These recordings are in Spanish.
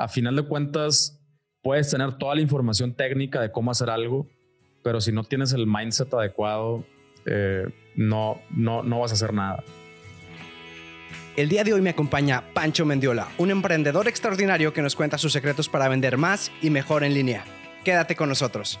a final de cuentas, puedes tener toda la información técnica de cómo hacer algo, pero si no tienes el mindset adecuado, eh, no, no, no vas a hacer nada. El día de hoy me acompaña Pancho Mendiola, un emprendedor extraordinario que nos cuenta sus secretos para vender más y mejor en línea. Quédate con nosotros.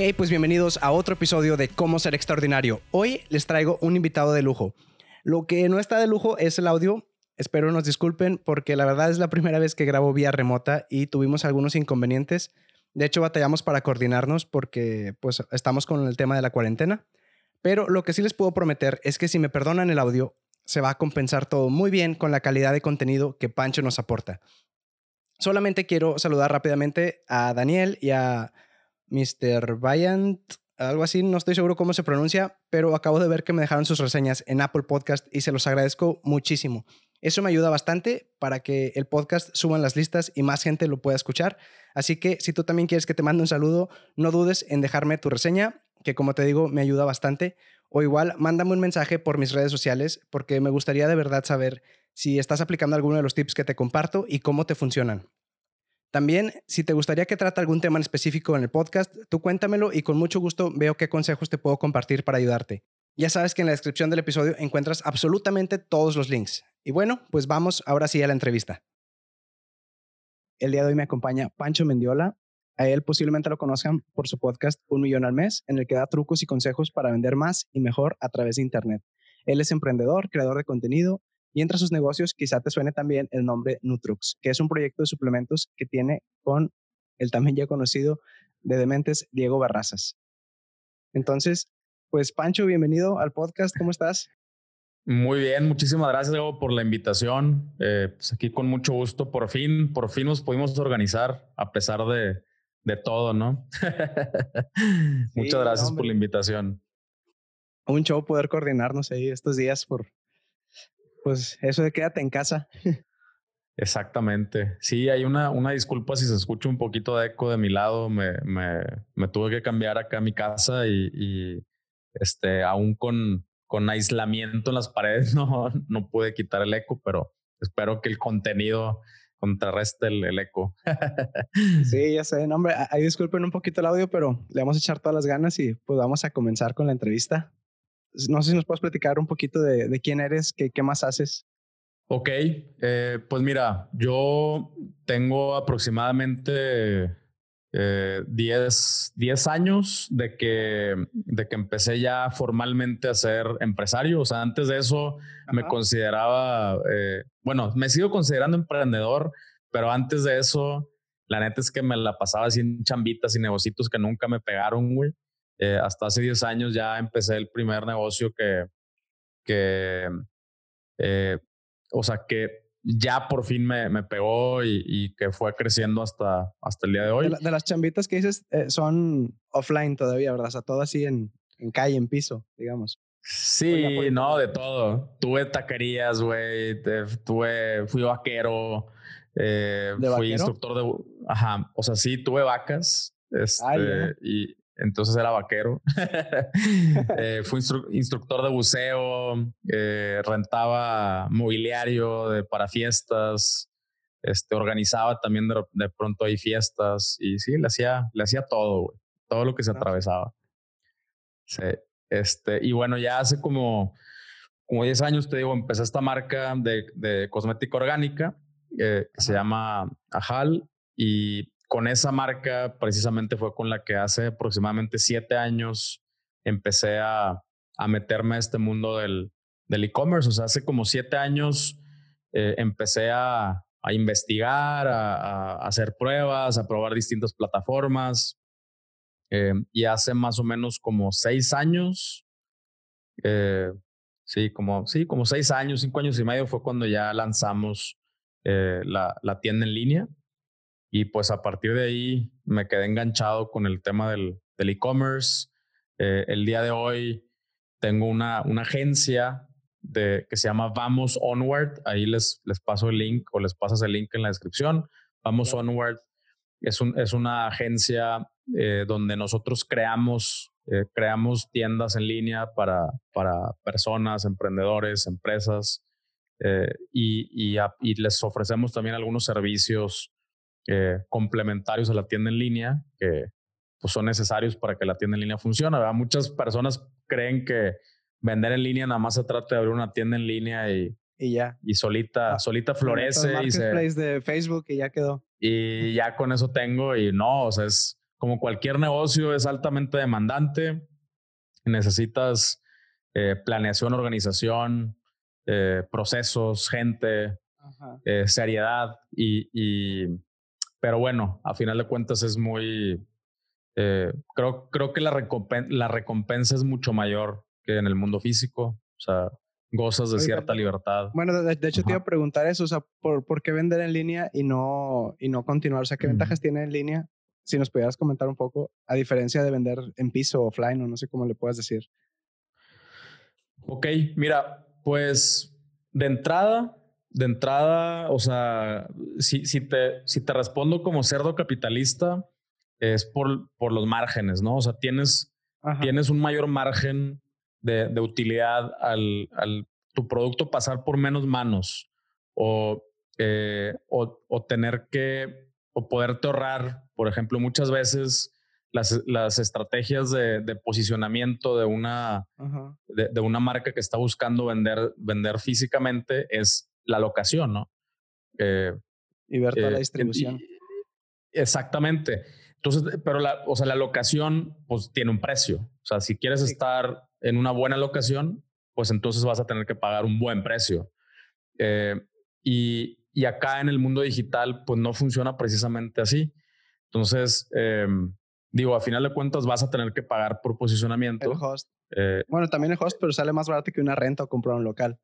Hey, pues bienvenidos a otro episodio de Cómo ser extraordinario. Hoy les traigo un invitado de lujo. Lo que no está de lujo es el audio. Espero nos disculpen porque la verdad es la primera vez que grabo vía remota y tuvimos algunos inconvenientes. De hecho, batallamos para coordinarnos porque pues estamos con el tema de la cuarentena. Pero lo que sí les puedo prometer es que si me perdonan el audio, se va a compensar todo muy bien con la calidad de contenido que Pancho nos aporta. Solamente quiero saludar rápidamente a Daniel y a Mr. Vyant, algo así, no estoy seguro cómo se pronuncia, pero acabo de ver que me dejaron sus reseñas en Apple Podcast y se los agradezco muchísimo. Eso me ayuda bastante para que el podcast suba en las listas y más gente lo pueda escuchar. Así que si tú también quieres que te mande un saludo, no dudes en dejarme tu reseña, que como te digo, me ayuda bastante. O igual, mándame un mensaje por mis redes sociales, porque me gustaría de verdad saber si estás aplicando alguno de los tips que te comparto y cómo te funcionan. También, si te gustaría que trate algún tema específico en el podcast, tú cuéntamelo y con mucho gusto veo qué consejos te puedo compartir para ayudarte. Ya sabes que en la descripción del episodio encuentras absolutamente todos los links. Y bueno, pues vamos ahora sí a la entrevista. El día de hoy me acompaña Pancho Mendiola. A él posiblemente lo conozcan por su podcast Un Millón al Mes, en el que da trucos y consejos para vender más y mejor a través de Internet. Él es emprendedor, creador de contenido y entre sus negocios quizá te suene también el nombre Nutrux, que es un proyecto de suplementos que tiene con el también ya conocido de Dementes Diego Barrazas. Entonces, pues Pancho, bienvenido al podcast, ¿cómo estás? Muy bien, muchísimas gracias Diego por la invitación. Eh, pues aquí con mucho gusto, por fin, por fin nos pudimos organizar a pesar de, de todo, ¿no? Muchas gracias por la invitación. Un show poder coordinarnos ahí estos días por, pues eso de quédate en casa. Exactamente. Sí, hay una, una disculpa si se escucha un poquito de eco de mi lado. Me, me, me tuve que cambiar acá a mi casa y, y, este, aún con, con aislamiento en las paredes no, no pude quitar el eco, pero espero que el contenido contrarreste el, el eco. sí, ya sé. No, hombre, ahí disculpen un poquito el audio, pero le vamos a echar todas las ganas y pues vamos a comenzar con la entrevista no sé si nos puedes platicar un poquito de, quién eres, qué, qué más haces. Ok, eh, pues mira, yo tengo aproximadamente 10, eh, años de que, de que empecé ya formalmente a ser empresario. O sea, antes de eso me consideraba, eh, bueno, me sigo considerando emprendedor, pero antes de eso, la neta es que me la pasaba así en chambitas y negocios que nunca me pegaron, güey. Eh, hasta hace 10 años ya empecé el primer negocio que, que eh, o sea, que ya por fin me, me pegó y, que fue creciendo hasta, hasta el día de hoy. De, las chambitas que dices eh, son offline todavía, ¿verdad? O sea, todo así en, en calle, en piso, digamos. Sí, no, de todo. Tuve taquerías, güey. Tuve, fui vaquero. fui instructor de. Ajá. O sea, sí, tuve vacas. Este, y, entonces era vaquero. eh, fui instructor de buceo, eh, rentaba mobiliario de, para fiestas, este, organizaba también de, pronto ahí fiestas y sí, le hacía, le hacía todo, todo lo que se atravesaba. Sí, este, y bueno, ya hace como, como 10 años, te digo, empecé esta marca de, de cosmética orgánica eh, que se llama Ajal y con esa marca precisamente fue con la que hace aproximadamente siete años empecé a, meterme a este mundo del e-commerce. o sea, hace como siete años eh, empecé a, investigar, a, hacer pruebas, a probar distintas plataformas. Eh, y hace más o menos como seis años, eh, sí, como, sí, como seis años, cinco años y medio fue cuando ya lanzamos la, la, tienda en línea. Y pues a partir de ahí me quedé enganchado con el tema del e-commerce. el día de hoy tengo una, una agencia de, que se llama Vamos Onward. Ahí les, les paso el link o les pasas el link en la descripción. Vamos Onward es, un, es una agencia eh, donde nosotros creamos, eh, creamos tiendas en línea para, para personas, emprendedores, empresas eh, y, y, les ofrecemos también algunos servicios complementarios a la tienda en línea que pues, son necesarios para que la tienda en línea funcione. Muchas personas creen que vender en línea nada más se trata de abrir una tienda en línea y, y ya. Y solita, ah, solita florece. y se, de Facebook y ya quedó. Y ya con eso tengo y no, o sea, es como cualquier negocio, es altamente demandante. Necesitas eh, planeación, organización, eh, procesos, gente, eh, seriedad y, y, pero bueno, a final de cuentas es muy, creo, creo que la, la recompensa es mucho mayor que en el mundo físico. O sea, gozas de cierta libertad. Bueno, de, hecho te iba a preguntar eso, o sea, ¿por, ¿por, qué vender en línea y no, y no continuar? O sea, ¿qué ventajas tiene en línea? Si nos pudieras comentar un poco, a diferencia de vender en piso, offline, o no sé cómo le puedas decir. Ok, mira, pues de entrada, de entrada, o sea, si, si, te, si te respondo como cerdo capitalista, es por, por los márgenes, ¿no? O sea, tienes, tienes un mayor margen de, utilidad al, tu producto pasar por menos manos o, eh, o, tener que o poderte ahorrar, por ejemplo, muchas veces las, las estrategias de, posicionamiento de una, de, una marca que está buscando vender, vender físicamente es la locación, ¿no? Eh, y ver toda la eh, distribución. exactamente. Entonces, pero la, o sea, la locación pues tiene un precio. O sea, si quieres estar en una buena locación, pues entonces vas a tener que pagar un buen precio. Eh, y, y, acá en el mundo digital, pues no funciona precisamente así. Entonces, digo, a final de cuentas vas a tener que pagar por posicionamiento. El host. Eh, bueno, también el host, pero sale más barato que una renta o comprar un local.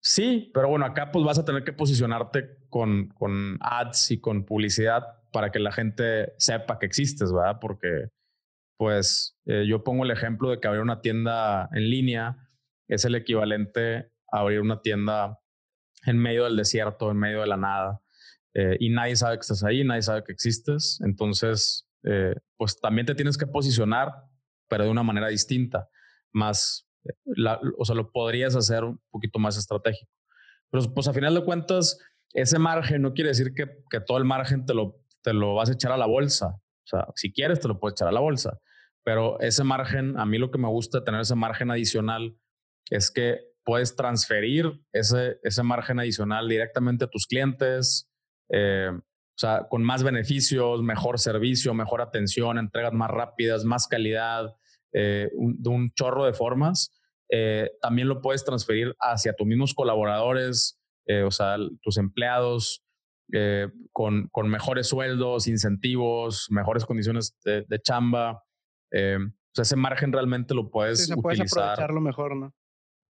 Sí, pero bueno, acá pues vas a tener que posicionarte con, con ads y con publicidad para que la gente sepa que existes, ¿verdad? Porque pues eh, yo pongo el ejemplo de que abrir una tienda en línea es el equivalente a abrir una tienda en medio del desierto, en medio de la nada. Eh, y nadie sabe que estás ahí, nadie sabe que existes. Entonces, eh, pues también te tienes que posicionar, pero de una manera distinta, más, o sea, lo podrías hacer un poquito más estratégico. Pero pues a final de cuentas, ese margen no quiere decir que, que todo el margen te lo, te lo vas a echar a la bolsa. O sea, si quieres, te lo puedes echar a la bolsa. Pero ese margen, a mí lo que me gusta tener ese margen adicional es que puedes transferir ese, ese margen adicional directamente a tus clientes, eh, o sea, con más beneficios, mejor servicio, mejor atención, entregas más rápidas, más calidad, eh, de un chorro de formas. Eh, también lo puedes transferir hacia tus mismos colaboradores, o sea, tus empleados, con, con, mejores sueldos, incentivos, mejores condiciones de, de chamba. Eh, o sea, ese margen realmente lo puedes sí, Puedes aprovecharlo mejor, ¿no?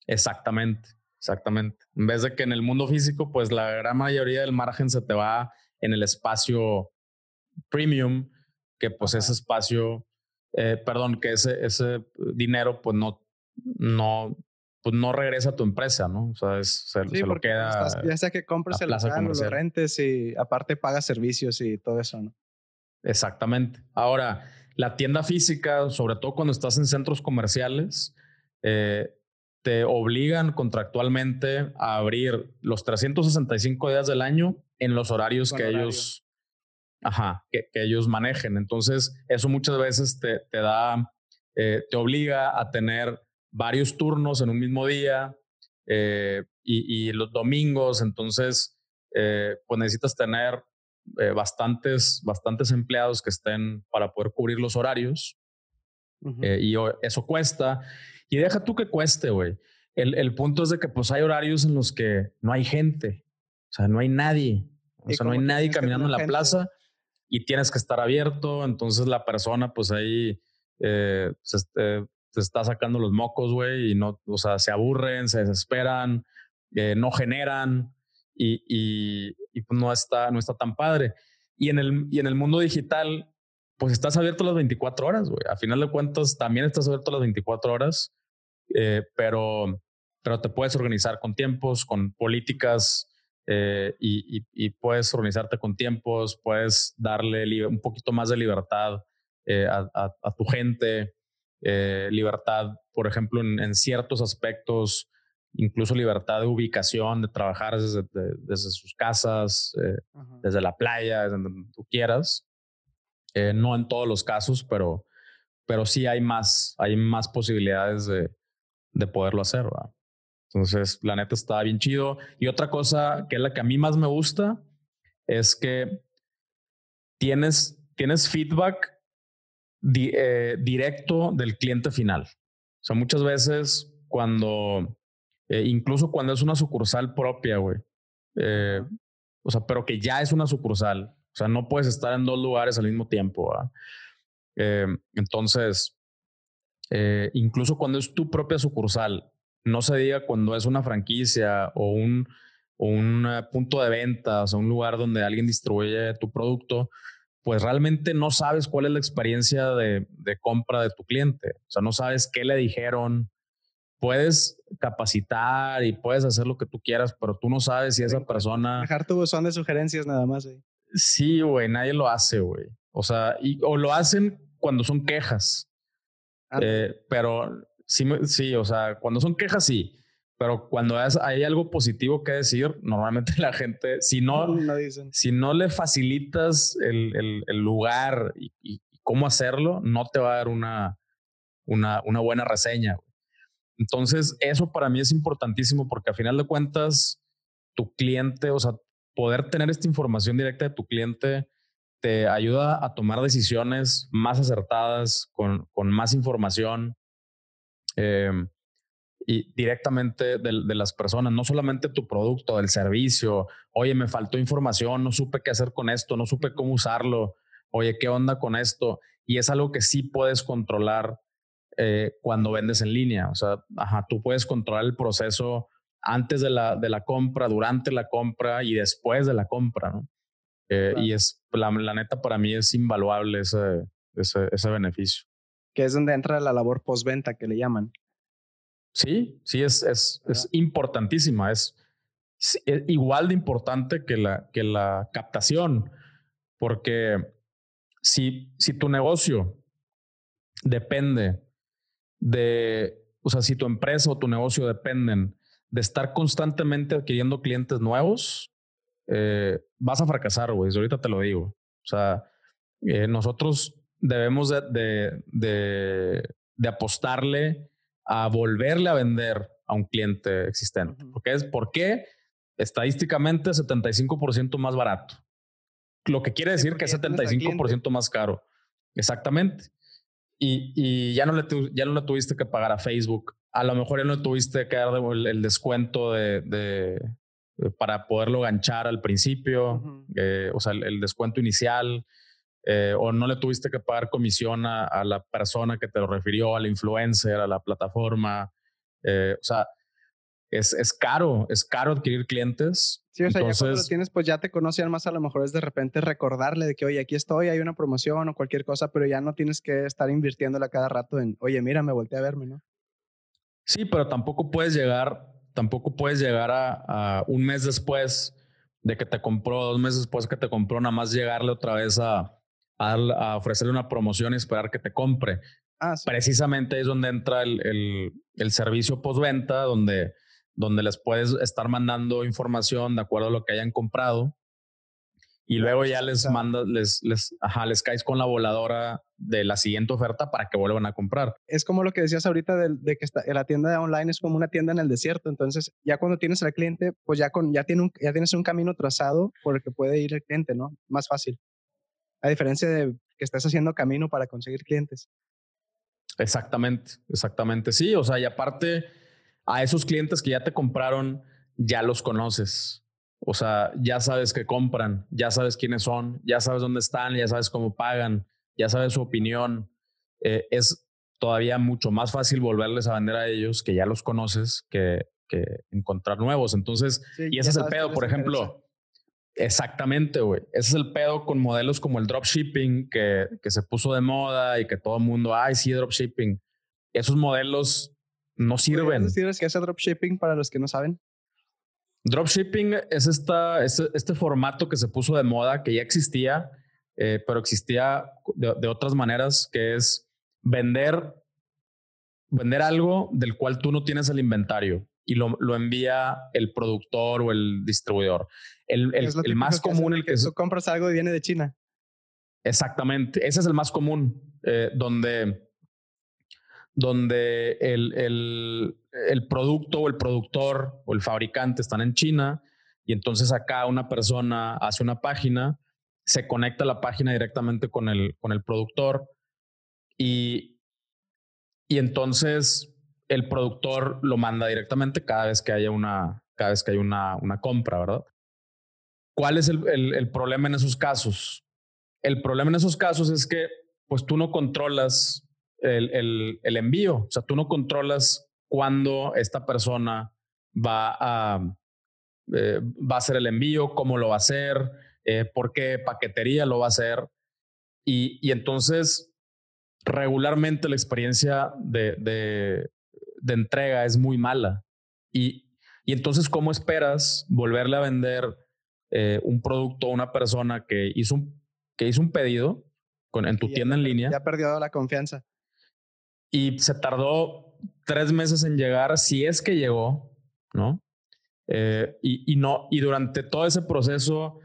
Exactamente, exactamente. En vez de que en el mundo físico, pues la gran mayoría del margen se te va en el espacio premium, que pues ese espacio, eh, perdón, que ese, ese dinero pues no, no, pues no regresa a tu empresa, ¿no? O sea, se, lo queda. ya sea que compres el local lo rentes y aparte pagas servicios y todo eso, ¿no? Exactamente. Ahora, la tienda física, sobre todo cuando estás en centros comerciales, eh, te obligan contractualmente a abrir los 365 días del año en los horarios que ellos, ajá, que, ellos manejen. Entonces, eso muchas veces te, te da, eh, te obliga a tener varios turnos en un mismo día eh, y, y, los domingos. Entonces, pues necesitas tener eh, bastantes, bastantes empleados que estén para poder cubrir los horarios. Eh, y eso cuesta. Y deja tú que cueste, güey. El, el, punto es de que pues hay horarios en los que no hay gente. O sea, no hay nadie. O sea, no hay nadie caminando en la plaza y tienes que estar abierto. Entonces la persona pues ahí eh, se, se, está sacando los mocos, güey, y no, o sea, se aburren, se desesperan, no generan. y, y, pues no está, no está tan padre. Y en, el, y en el mundo digital, pues estás abierto las 24 horas, güey. A final de cuentas, también estás abierto las 24 horas, eh, pero, pero te puedes organizar con tiempos, con políticas eh, y, y, puedes organizarte con tiempos, puedes darle un poquito más de libertad eh, a, a, tu gente, libertad, por ejemplo, en, en ciertos aspectos incluso libertad de ubicación, de trabajar desde, desde sus casas, eh, desde la playa, desde donde tú quieras. Eh, no en todos los casos, pero, pero sí hay más, hay más posibilidades de, de poderlo hacer. Entonces, la neta está bien chido. Y otra cosa que es la que a mí más me gusta es que tienes, tienes feedback eh, directo del cliente final. O sea, muchas veces cuando eh, incluso cuando es una sucursal propia, güey. Eh, o sea, pero que ya es una sucursal. O sea, no puedes estar en dos lugares al mismo tiempo. Entonces, incluso cuando es tu propia sucursal, no se diga cuando es una franquicia o un, o un punto de ventas o un lugar donde alguien distribuye tu producto, pues realmente no sabes cuál es la experiencia de, de compra de tu cliente. O sea, no sabes qué le dijeron, puedes capacitar y puedes hacer lo que tú quieras, pero tú no sabes si esa persona... Dejar tu buzón de sugerencias nada más. Sí, güey, nadie lo hace, güey. O sea, y, o lo hacen cuando son quejas. Eh, pero sí, sí, o sea, cuando son quejas, sí. Pero cuando hay algo positivo que decir, normalmente la gente, si no, si no le facilitas el, el, lugar y, y, cómo hacerlo, no te va a dar una, una, una buena reseña. Entonces, eso para mí es importantísimo porque a final de cuentas, tu cliente, o sea, poder tener esta información directa de tu cliente te ayuda a tomar decisiones más acertadas, con, con más información em, y directamente de, de, las personas, no solamente tu producto, del servicio. Oye, me faltó información, no supe qué hacer con esto, no supe cómo usarlo. Oye, ¿qué onda con esto? Y es algo que sí puedes controlar eh, cuando vendes en línea. O sea, ajá, tú puedes controlar el proceso antes de la, de la compra, durante la compra y después de la compra, ¿no? Eh, y es, la, la, neta, para mí es invaluable ese, ese, ese beneficio. Que es donde entra la labor postventa que le llaman. Sí, sí, es, es, es importantísima. Es, es, igual de importante que la, que la captación, porque si, si tu negocio depende de, o sea, si tu empresa o tu negocio dependen de estar constantemente adquiriendo clientes nuevos, eh, vas a fracasar, güey. Ahorita te lo digo. O sea, eh, nosotros debemos de, de, de, apostarle a volverle a vender a un cliente existente. Porque es, ¿Por qué? Estadísticamente 75% más barato. Lo que quiere decir que es 75% más caro. Exactamente y, y ya, no le ya no le tuviste que pagar a Facebook. A lo mejor ya no le tuviste que dar el, descuento de, de, para poderlo ganchar al principio, eh, o sea, el, descuento inicial. Eh, o no le tuviste que pagar comisión a, a, la persona que te lo refirió, al influencer, a la plataforma. Eh, o sea, es, es caro, es caro adquirir clientes. Sí, o sea, ya cuando lo tienes, pues ya te conocen más, a lo mejor es de repente recordarle de que, oye, aquí estoy, hay una promoción o cualquier cosa, pero ya no tienes que estar invirtiéndola cada rato en, oye, mira, me volteé a verme, ¿no? Sí, pero tampoco puedes llegar, tampoco puedes llegar a, un mes después de que te compró, dos meses después que te compró, nada más llegarle otra vez a, a, ofrecerle una promoción y esperar que te compre. Ah, Precisamente es donde entra el, el, el servicio postventa, donde donde les puedes estar mandando información de acuerdo a lo que hayan comprado y luego ya les mandas, les, les, ajá, les caes con la voladora de la siguiente oferta para que vuelvan a comprar. Es como lo que decías ahorita de, que está, la tienda online es como una tienda en el desierto. Entonces, ya cuando tienes al cliente, pues ya, con, ya, tiene un, ya tienes un camino trazado por el que puede ir el cliente, ¿no? Más fácil. A diferencia de que estés haciendo camino para conseguir clientes. Exactamente, exactamente. Sí, o sea, y aparte a esos clientes que ya te compraron, ya los conoces. O sea, ya sabes que compran, ya sabes quiénes son, ya sabes dónde están, ya sabes cómo pagan, ya sabes su opinión. Eh, es todavía mucho más fácil volverles a vender a ellos que ya los conoces que, encontrar nuevos. Entonces, y ese es el pedo, por ejemplo. Exactamente, güey. Ese es el pedo con modelos como el dropshipping que, que se puso de moda y que todo el mundo, ay, sí, dropshipping. Esos modelos no sirven. ¿Decir que es dropshipping para los que no saben? Dropshipping es, esta, este formato que se puso de moda, que ya existía, eh, pero existía de, otras maneras, que es vender, vender algo del cual tú no tienes el inventario y lo, lo envía el productor o el distribuidor. El, el, más común, el que... Tú compras algo y viene de China. Exactamente, ese es el más común, eh, donde, donde el, el, el producto o el productor o el fabricante están en China y entonces acá una persona hace una página, se conecta la página directamente con el, con el productor y, y entonces el productor lo manda directamente cada vez que haya una, cada vez que hay una, una compra, ¿verdad? ¿Cuál es el, el, problema en esos casos? El problema en esos casos es que pues tú no controlas el, el, envío, o sea, tú no controlas cuándo esta persona va a, eh, va a hacer el envío, cómo lo va a hacer, eh, por qué paquetería lo va a hacer. Y, y entonces, regularmente la experiencia de, de, de entrega es muy mala. Y, y, entonces, ¿cómo esperas volverle a vender eh, un producto a una persona que hizo un, que hizo un pedido con, en tu tienda en línea? Ya perdió la confianza. Y se tardó tres meses en llegar, si es que llegó, ¿no? Eh, y, y, no, y durante todo ese proceso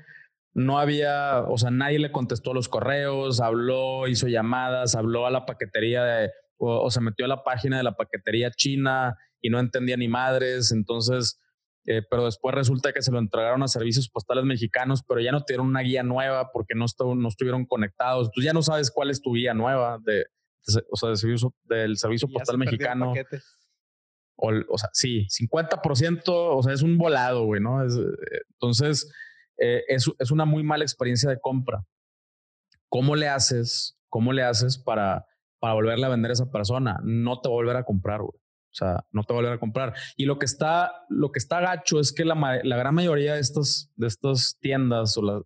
no había, o sea, nadie le contestó los correos, habló, hizo llamadas, habló a la paquetería de, o, se metió a la página de la paquetería china y no entendía ni madres, entonces, eh, pero después resulta que se lo entregaron a servicios postales mexicanos, pero ya no tuvieron una guía nueva porque no, no estuvieron conectados, tú ya no sabes cuál es tu guía nueva de, o sea, del servicio, del servicio postal mexicano. O, o, sea, sí, 50%, o sea, es un volado, güey, ¿no? Es, eh, entonces, eh, es, es, una muy mala experiencia de compra. ¿Cómo le haces? ¿Cómo le haces para, para volverle a vender a esa persona? No te va a comprar, güey. O sea, no te va a comprar. Y lo que está, lo que está gacho es que la, la gran mayoría de estas, de estas tiendas o la,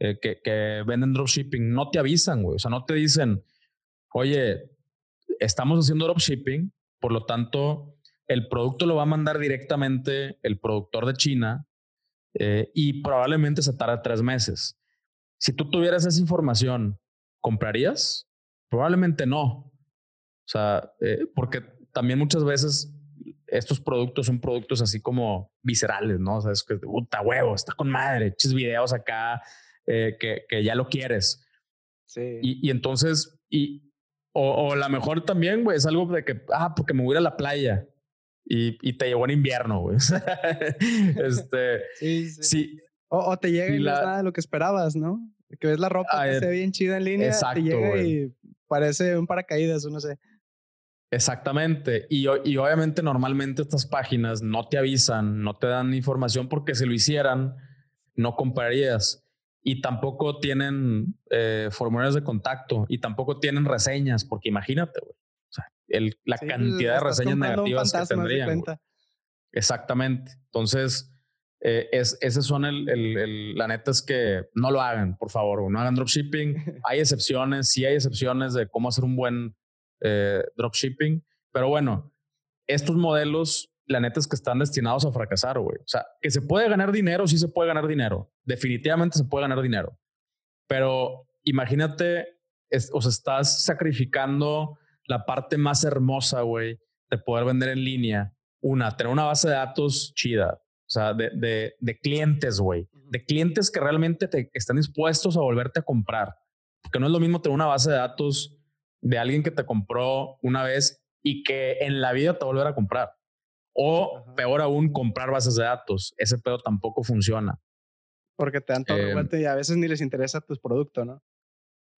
eh, que, que venden dropshipping no te avisan, güey. O sea, no te dicen, oye, estamos haciendo dropshipping, por lo tanto, el producto lo va a mandar directamente el productor de China eh, y probablemente se tarda tres meses. Si tú tuvieras esa información, ¿comprarías? Probablemente no. O sea, eh, porque también muchas veces estos productos son productos así como viscerales, ¿no? O sea, es que, puta huevo, está con madre, eches videos acá eh, que, que, ya lo quieres. Sí. Y, y entonces, y, o, o la mejor también, güey, es algo de que, ah, porque me voy a la playa y, y te llegó en invierno, güey. este, sí, sí. O, te llega y, no es nada de lo que esperabas, ¿no? Que ves la ropa ah, que se ve bien chida en línea, exacto, te llega y parece un paracaídas o no sé. Exactamente. Y, y obviamente normalmente estas páginas no te avisan, no te dan información porque si lo hicieran, no comprarías y tampoco tienen eh, formularios de contacto y tampoco tienen reseñas, porque imagínate, güey. O sea, el, la cantidad de reseñas negativas que tendrían. Exactamente. Entonces, eh, es, ese son el, el, la neta es que no lo hagan, por favor, no hagan dropshipping. hay excepciones, sí hay excepciones de cómo hacer un buen eh, dropshipping, pero bueno, estos modelos la neta es que están destinados a fracasar, güey. O sea, que se puede ganar dinero, sí se puede ganar dinero. Definitivamente se puede ganar dinero. Pero imagínate, o sea, estás sacrificando la parte más hermosa, güey, de poder vender en línea. Una, tener una base de datos chida. O sea, de, de, de clientes, güey. De clientes que realmente te están dispuestos a volverte a comprar. Porque no es lo mismo tener una base de datos de alguien que te compró una vez y que en la vida te va a volver a comprar. O peor aún, comprar bases de datos. Ese pedo tampoco funciona. Porque te dan todo eh, y a veces ni les interesa tu producto, ¿no?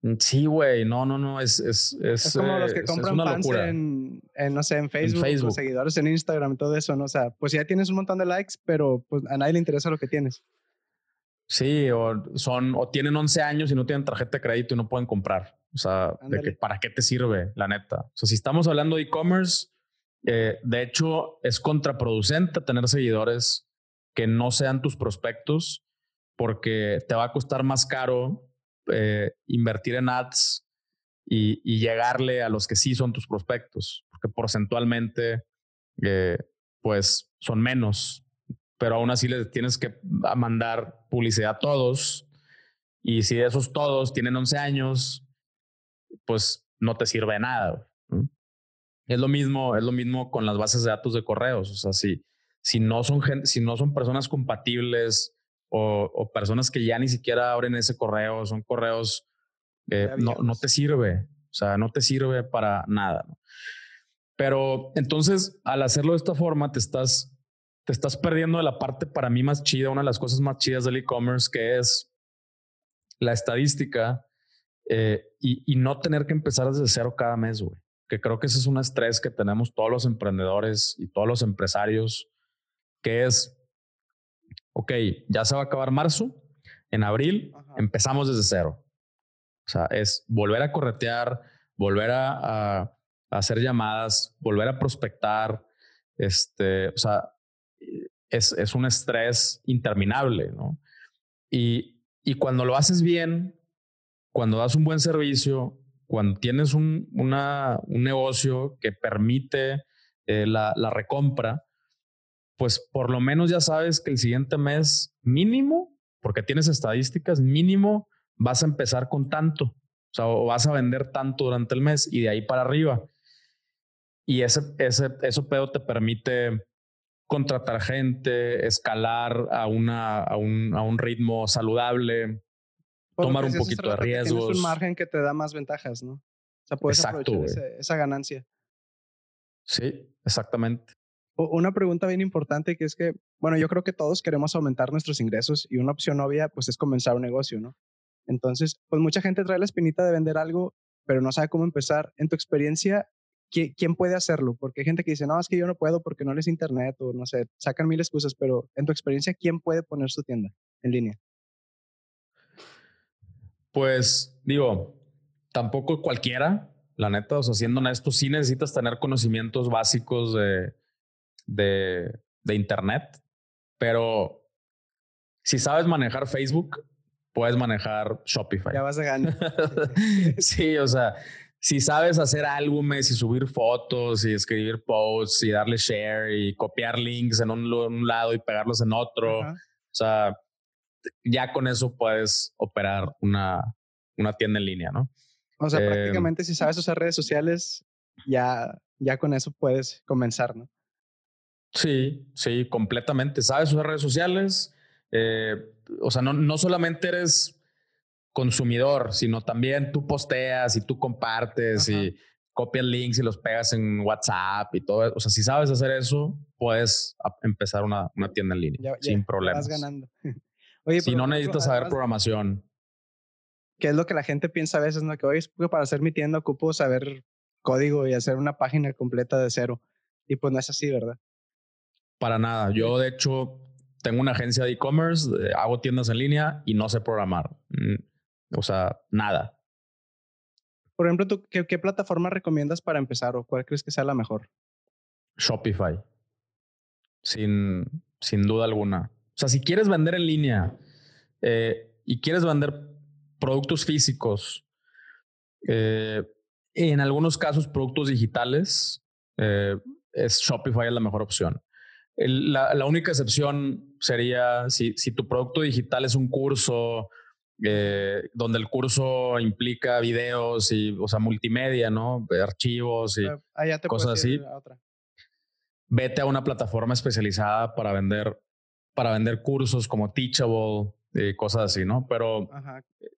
Mm, sí, güey, no, no, no, es, es, es, es como los que compran fans en, en, no sé, en Facebook, en Facebook. seguidores en Instagram y todo eso, ¿no? O sea, pues ya tienes un montón de likes, pero pues a nadie le interesa lo que tienes. Sí, o son, o tienen 11 años y no tienen tarjeta de crédito y no pueden comprar. O sea, de que, ¿para qué te sirve, la neta? O sea, si estamos hablando de e-commerce, Eh, de hecho, es contraproducente tener seguidores que no sean tus prospectos porque te va a costar más caro eh, invertir en ads y, llegarle a los que sí son tus prospectos, porque porcentualmente, eh, pues son menos, pero aún así les tienes que mandar publicidad a todos. Y si de esos todos tienen 11 años, pues no te sirve nada. Es lo mismo, es lo mismo con las bases de datos de correos. O sea, si, si, no, son si no son personas compatibles o, personas que ya ni siquiera abren ese correo, son correos, eh, no, no te sirve. O sea, no te sirve para nada. Pero entonces, al hacerlo de esta forma, te estás, te estás perdiendo de la parte para mí más chida, una de las cosas más chidas del e-commerce, que es la estadística eh, y, y, no tener que empezar desde cero cada mes, güey que creo que ese es un estrés que tenemos todos los emprendedores y todos los empresarios, que es, ok, ya se va a acabar marzo, en abril empezamos desde cero. O sea, es volver a corretear, volver a, hacer llamadas, volver a prospectar. Este, o sea, es, es un estrés interminable, ¿no? Y, y cuando lo haces bien, cuando das un buen servicio, cuando tienes un, una, un negocio que permite eh, la, la, recompra, pues por lo menos ya sabes que el siguiente mes mínimo, porque tienes estadísticas, mínimo vas a empezar con tanto, o sea, o vas a vender tanto durante el mes y de ahí para arriba. Y ese, ese, eso pedo te permite contratar gente, escalar a, una, a, un, a un ritmo saludable, tomar un poquito de riesgos. Tienes un margen que te da más ventajas, ¿no? O sea, puedes aprovechar esa ganancia. Sí, exactamente. Una pregunta bien importante que es que, bueno, yo creo que todos queremos aumentar nuestros ingresos y una opción obvia pues es comenzar un negocio, ¿no? Entonces, pues mucha gente trae la espinita de vender algo, pero no sabe cómo empezar. En tu experiencia, ¿quién puede hacerlo? Porque hay gente que dice, no, es que yo no puedo porque no les internet o no sé, sacan mil excusas, pero en tu experiencia, ¿quién puede poner su tienda en línea? Pues digo, tampoco cualquiera, la neta, o sea, siendo honesto, sí necesitas tener conocimientos básicos de, de, de Internet, pero si sabes manejar Facebook, puedes manejar Shopify. Ya vas a ganar. sí, o sea, si sabes hacer álbumes y subir fotos y escribir posts y darle share y copiar links en un, lado y pegarlos en otro, o sea, ya con eso puedes operar una, una tienda en línea, ¿no? O sea, em, prácticamente si sabes usar redes sociales, ya, ya con eso puedes comenzar, ¿no? Sí, sí, completamente. Sabes usar redes sociales. Eh, o sea, no, no solamente eres consumidor, sino también tú posteas y tú compartes y copias links y los pegas en WhatsApp y todo. O sea, si sabes hacer eso, puedes empezar una, una tienda en línea sin problemas. Vas ganando. si no necesitas saber programación. ¿Qué es lo que la gente piensa a veces, ¿no? Que hoy para hacer mi tienda ocupo saber código y hacer una página completa de cero. Y pues no es así, ¿verdad? Para nada. Yo, de hecho, tengo una agencia de e-commerce, eh, hago tiendas en línea y no sé programar. Mm, o sea, nada. Por ejemplo, ¿tú qué, qué, plataforma recomiendas para empezar o cuál crees que sea la mejor? Shopify. Sin, sin duda alguna. O sea, si quieres vender en línea eh, y quieres vender productos físicos, eh, en algunos casos productos digitales, eh, es Shopify es la mejor opción. La, única excepción sería si, si, tu producto digital es un curso eh, donde el curso implica videos y, o sea, multimedia, ¿no? Archivos y cosas así. Vete a una plataforma especializada para vender, para vender cursos como Teachable, cosas así, ¿no? Pero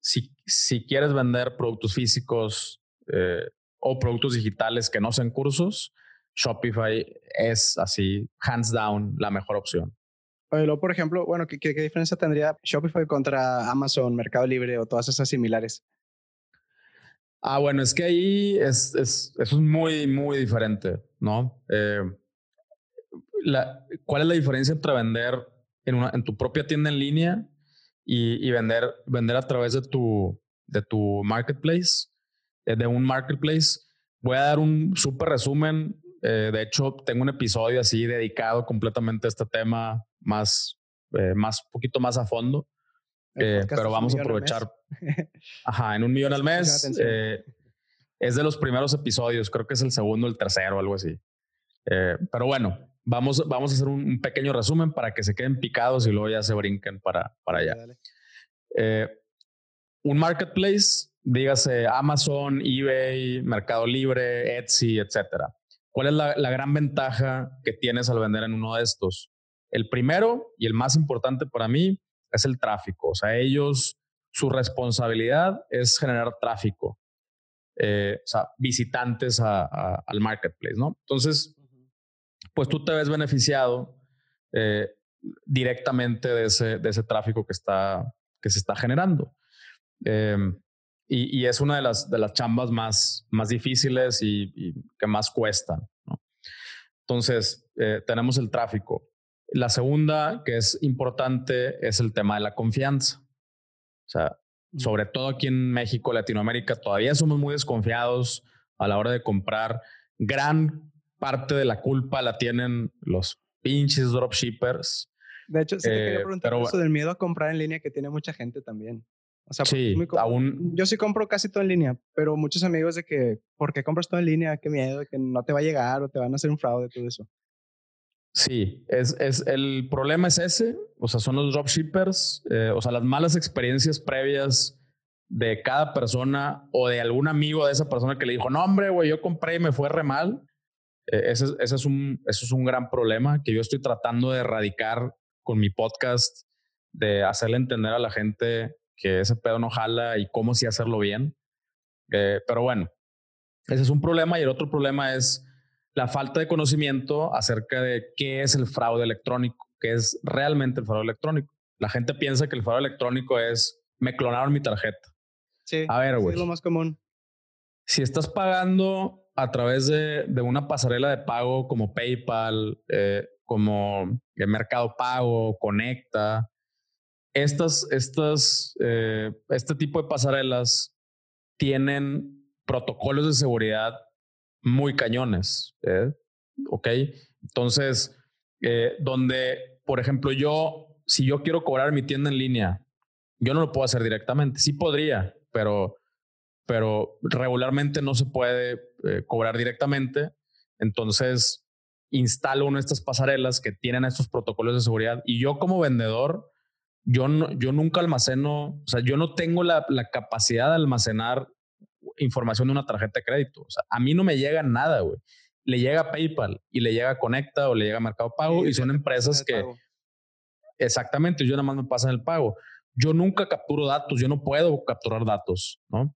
Si, si quieres vender productos físicos eh, o productos digitales que no sean cursos, Shopify es así, hands down, la mejor opción. Oye, por ejemplo, bueno, ¿qué, ¿qué, diferencia tendría Shopify contra Amazon, Mercado Libre o todas esas similares? Ah, bueno, es que ahí es, es, eso es muy, muy diferente, ¿no? Eh, la, ¿Cuál es la diferencia entre vender en, una, en tu propia tienda en línea y, vender, vender a través de tu, de tu marketplace, eh, de un marketplace. Voy a dar un súper resumen Eh, de hecho, tengo un episodio así dedicado completamente a este tema, más, eh, más poquito más a fondo. pero vamos a aprovechar. Ajá, en un millón al mes. es de los primeros episodios, creo que es el segundo, el tercero, algo así. pero bueno, vamos, vamos a hacer un, pequeño resumen para que se queden picados y luego ya se brinquen para, para allá. un marketplace dígase Amazon, eBay, Mercado Libre, Etsy, etcétera. ¿Cuál es la, gran ventaja que tienes al vender en uno de estos? El primero y el más importante para mí es el tráfico. O sea, ellos, su responsabilidad es generar tráfico, eh, o sea, visitantes al marketplace, ¿no? Entonces, pues tú te ves beneficiado eh, directamente de ese, de ese tráfico que, está, que se está generando. Em, y, es una de las, de las chambas más, más difíciles y, que más cuestan. Entonces, eh, tenemos el tráfico. La segunda, que es importante, es el tema de la confianza. O sea, mm. sobre todo aquí en México, Latinoamérica, todavía somos muy desconfiados a la hora de comprar. Gran parte de la culpa la tienen los pinches dropshippers. De hecho, sí te quería eh, preguntar eso del miedo a comprar en línea que tiene mucha gente también. O sea, sí, aún... yo sí compro casi todo en línea, pero muchos amigos de que, ¿por qué compras todo en línea? Qué miedo que no te va a llegar o te van a hacer un fraude, todo eso. Sí, es, es, el problema es ese, o sea, son los dropshippers, eh, o sea, las malas experiencias previas de cada persona o de algún amigo de esa persona que le dijo, no, hombre, güey, yo compré y me fue re mal. Eh, ese, ese, es un, eso es un gran problema que yo estoy tratando de erradicar con mi podcast, de hacerle entender a la gente que ese pedo no jala y cómo sí hacerlo bien. Eh, pero bueno, ese es un problema y el otro problema es la falta de conocimiento acerca de qué es el fraude electrónico, qué es realmente el fraude electrónico. La gente piensa que el fraude electrónico es me clonaron mi tarjeta. Sí, a ver, güey. es lo más común. Si estás pagando a través de, de una pasarela de pago como PayPal, eh, como el Mercado Pago, Conecta, estas, estas, eh, este tipo de pasarelas tienen protocolos de seguridad muy cañones. ¿eh? ¿Ok? Entonces, eh, donde, por ejemplo, yo, si yo quiero cobrar mi tienda en línea, yo no lo puedo hacer directamente. Sí podría, pero, pero regularmente no se puede cobrar directamente. Entonces, instalo una de estas pasarelas que tienen estos protocolos de seguridad y yo como vendedor yo, no, yo nunca almaceno, o sea, yo no tengo la, la, capacidad de almacenar información de una tarjeta de crédito. O sea, a mí no me llega nada, güey. Le llega PayPal y le llega Conecta o le llega Mercado Pago y son empresas que... Exactamente, yo nada más me pasan el pago. Yo nunca capturo datos, yo no puedo capturar datos, ¿no?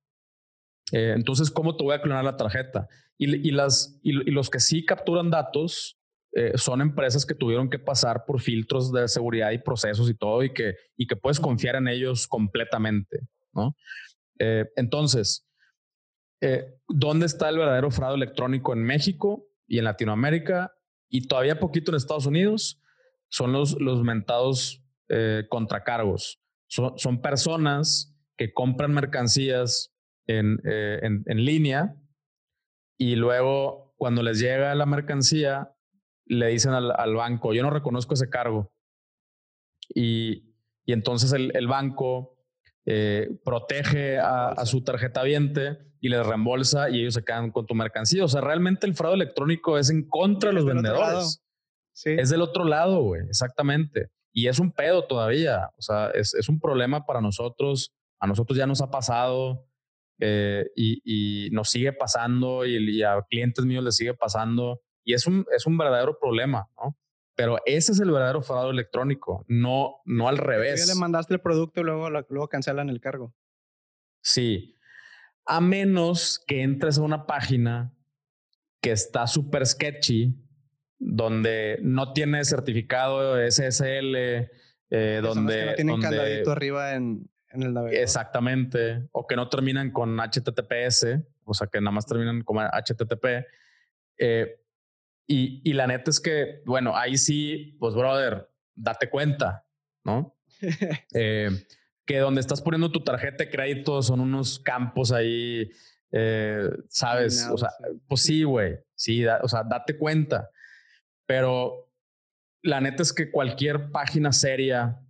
Eh, entonces, ¿cómo te voy a clonar la tarjeta? Y, y las, y, y los que sí capturan datos, eh, son empresas que tuvieron que pasar por filtros de seguridad y procesos y todo y que, y que puedes confiar en ellos completamente, ¿no? Eh, entonces, eh, ¿dónde está el verdadero fraude electrónico en México y en Latinoamérica y todavía poquito en Estados Unidos? Son los, los mentados contracargos. Son, son, personas que compran mercancías en, en, en línea y luego cuando les llega la mercancía le dicen al, banco, yo no reconozco ese cargo. Y, y entonces el, el banco eh, protege a, su tarjeta viente y les reembolsa y ellos se quedan con tu mercancía. O sea, realmente el fraude electrónico es en contra de los vendedores. Es del otro lado, güey, exactamente. Y es un pedo todavía. O sea, es, es un problema para nosotros. A nosotros ya nos ha pasado eh, y, y, nos sigue pasando y, y, a clientes míos les sigue pasando. Y es un, es un verdadero problema, ¿no? Pero ese es el verdadero fraude electrónico, no, no al revés. Ya le mandaste el producto y luego, luego cancelan el cargo. Sí. A menos que entres a una página que está súper sketchy, donde no tiene certificado SSL, eh, donde... no tienen candadito arriba en, en el navegador. Exactamente. O que no terminan con HTTPS, o sea, que nada más terminan con HTTP. Eh, y, la neta es que, bueno, ahí sí, pues, brother, date cuenta, ¿no? eh, que donde estás poniendo tu tarjeta de crédito son unos campos ahí Eh, ¿Sabes? o sea, pues sí, güey. Sí, o sea, date cuenta. Pero la neta es que cualquier página seria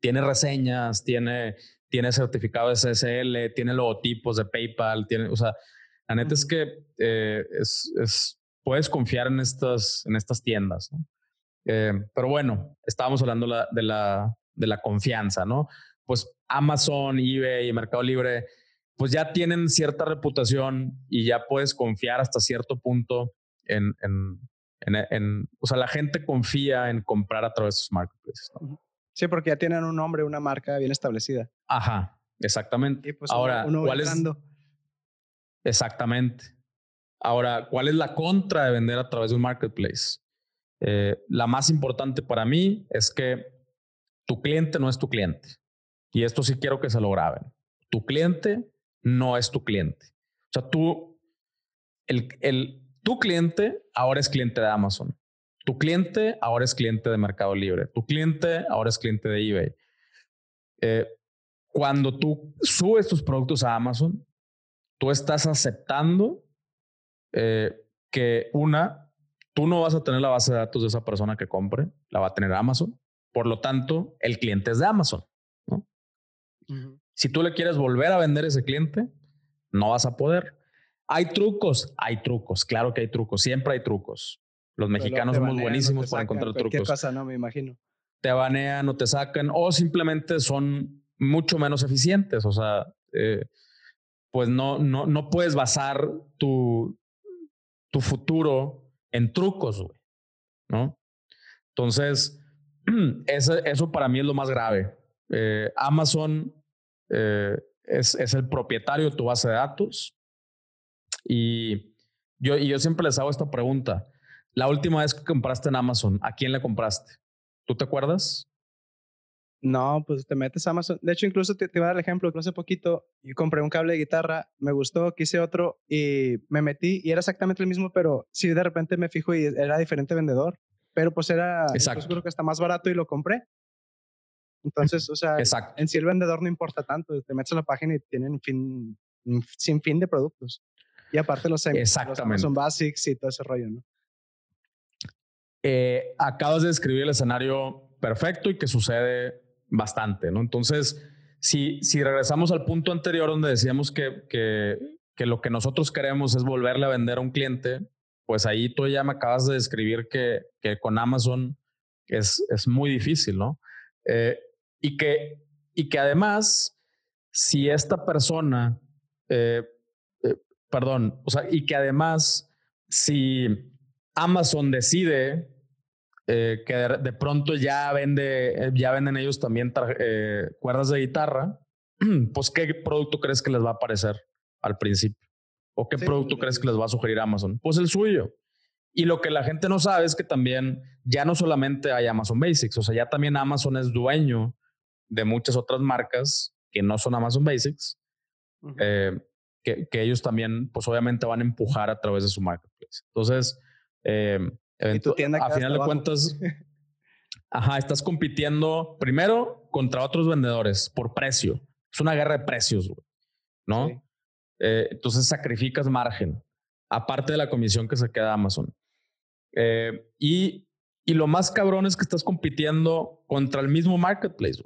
tiene reseñas, tiene, tiene certificado de SSL, tiene logotipos de PayPal, tiene, o sea, la neta es que eh, es, es, puedes confiar en estas, en estas tiendas. ¿no? Eh, pero bueno, estábamos hablando de, la, de la confianza, ¿no? Pues Amazon, eBay y Mercado Libre, pues ya tienen cierta reputación y ya puedes confiar hasta cierto punto en, en, en, o sea, la gente confía en comprar a través de sus marketplaces. Sí, porque ya tienen un nombre, una marca bien establecida. Ajá, exactamente. Pues, Ahora, ¿cuál es? Exactamente. Ahora, ¿cuál es la contra de vender a través de un marketplace? Eh, la más importante para mí es que tu cliente no es tu cliente. Y esto sí quiero que se lo graben. Tu cliente no es tu cliente. O sea, tú, el, el, tu cliente ahora es cliente de Amazon. Tu cliente ahora es cliente de Mercado Libre. Tu cliente ahora es cliente de eBay. Eh, cuando tú subes tus productos a Amazon, tú estás aceptando eh, que una, tú no vas a tener la base de datos de esa persona que compre, la va a tener Amazon. Por lo tanto, el cliente es de Amazon. Si tú le quieres volver a vender a ese cliente, no vas a poder. ¿Hay trucos? Hay trucos, claro que hay trucos, siempre hay trucos. Los mexicanos somos buenísimos para encontrar trucos. ¿Qué pasa? No, me imagino. Te banean o te sacan o simplemente son mucho menos eficientes. O sea, eh, pues no, no, no puedes basar tu, tu futuro en trucos, güey, ¿no? Entonces, eso, eso, para mí es lo más grave. Eh, Amazon eh, es, es, el propietario de tu base de datos y yo, y yo siempre les hago esta pregunta. La última vez que compraste en Amazon, ¿a quién le compraste? ¿Tú te acuerdas? No, pues te metes a Amazon. De hecho, incluso te, te voy a dar el ejemplo hace poquito yo compré un cable de guitarra, me gustó, quise otro y me metí y era exactamente el mismo, pero sí de repente me fijo y era diferente vendedor, pero pues era, Exacto. creo que está más barato y lo compré. Entonces, o sea, en sí el vendedor no importa tanto, te metes a la página y tienen fin, sin fin de productos. Y aparte los, Exactamente. son basics y todo ese rollo, ¿no? Eh, acabas de describir el escenario perfecto y que sucede bastante, ¿no? Entonces, si, si regresamos al punto anterior donde decíamos que, que, que lo que nosotros queremos es volverle a vender a un cliente, pues ahí tú ya me acabas de describir que, que con Amazon es, es muy difícil, ¿no? Eh, y, que, y que además, si esta persona, eh, eh, perdón, o sea, y que además, si Amazon decide eh, que de, pronto ya vende, eh, ya venden ellos también eh, cuerdas de guitarra, pues ¿qué producto crees que les va a aparecer al principio? ¿O qué producto crees que les va a sugerir Amazon? Pues el suyo. Y lo que la gente no sabe es que también ya no solamente hay Amazon Basics, o sea, ya también Amazon es dueño de muchas otras marcas que no son Amazon Basics, que, que, ellos también, pues obviamente van a empujar a través de su marketplace. Entonces, eh, a final de cuentas, ajá, estás compitiendo primero contra otros vendedores por precio. Es una guerra de precios, ¿no? Eh, entonces sacrificas margen, aparte de la comisión que se queda Amazon. Eh, y, y, lo más cabrón es que estás compitiendo contra el mismo marketplace,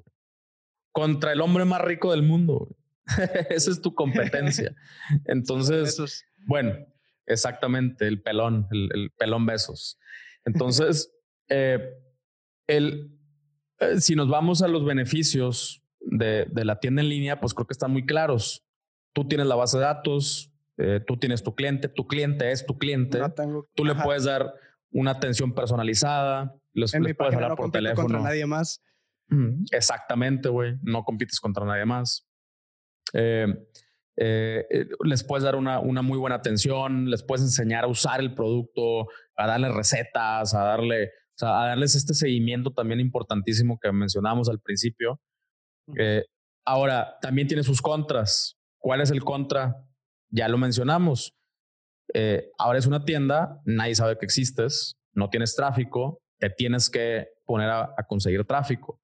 contra el hombre más rico del mundo. Esa es tu competencia. Entonces, bueno, Exactamente, el pelón, el, pelón besos. Entonces, eh, el, eh, si nos vamos a los beneficios de, de, la tienda en línea, pues creo que están muy claros. Tú tienes la base de datos, eh, tú tienes tu cliente, tu cliente es tu cliente. tú le puedes dar una atención personalizada, les, puedes hablar por teléfono. contra nadie más. Exactamente, güey. No compites contra nadie más. Eh, eh, eh, les puedes dar una, una, muy buena atención, les puedes enseñar a usar el producto, a darles recetas, a, darle, a darles este seguimiento también importantísimo que mencionamos al principio. Eh, ahora, también tiene sus contras. ¿Cuál es el contra? Ya lo mencionamos. ahora es una tienda, nadie sabe que existes, no tienes tráfico, te tienes que poner a, a conseguir tráfico.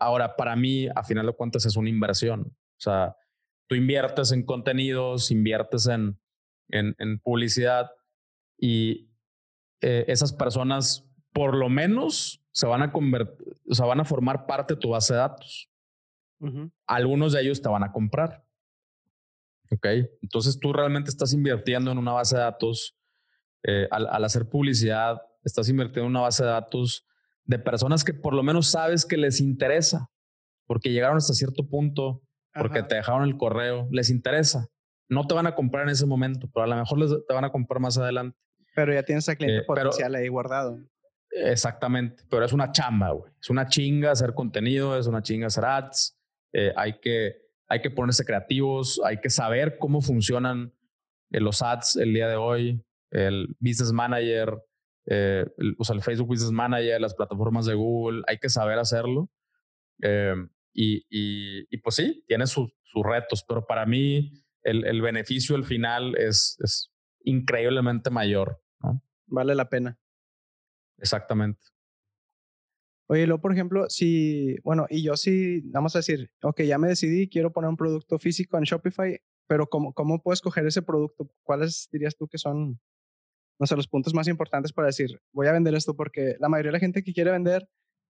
ahora, para mí, a final de cuentas, es una inversión. O sea, tú inviertes en contenidos, inviertes en, en, publicidad y eh, esas personas por lo menos se van a convertir, o sea, van a formar parte de tu base de datos. Algunos de ellos te van a comprar. Ok, entonces tú realmente estás invirtiendo en una base de datos. Eh, al, hacer publicidad, estás invirtiendo en una base de datos de personas que por lo menos sabes que les interesa, porque llegaron hasta cierto punto, porque te dejaron el correo, les interesa. No te van a comprar en ese momento, pero a lo mejor les, te van a comprar más adelante. Pero ya tienes a cliente eh, potencial ahí guardado. Exactamente, pero es una chamba, güey. Es una chinga hacer contenido, es una chinga hacer ads. Eh, hay, que, hay que ponerse creativos, hay que saber cómo funcionan eh, los ads el día de hoy, el Business Manager, eh, el, o sea, el Facebook Business Manager, las plataformas de Google, hay que saber hacerlo. Y, y, pues sí, tiene sus retos, pero para mí el, el beneficio al final es, es increíblemente mayor. Vale la pena. Exactamente. Oye, luego, por ejemplo, si, bueno, y yo sí, vamos a decir, ok, ya me decidí, quiero poner un producto físico en Shopify, pero ¿cómo, cómo puedo escoger ese producto? ¿Cuáles dirías tú que son, no sé, los puntos más importantes para decir, voy a vender esto? Porque la mayoría de la gente que quiere vender,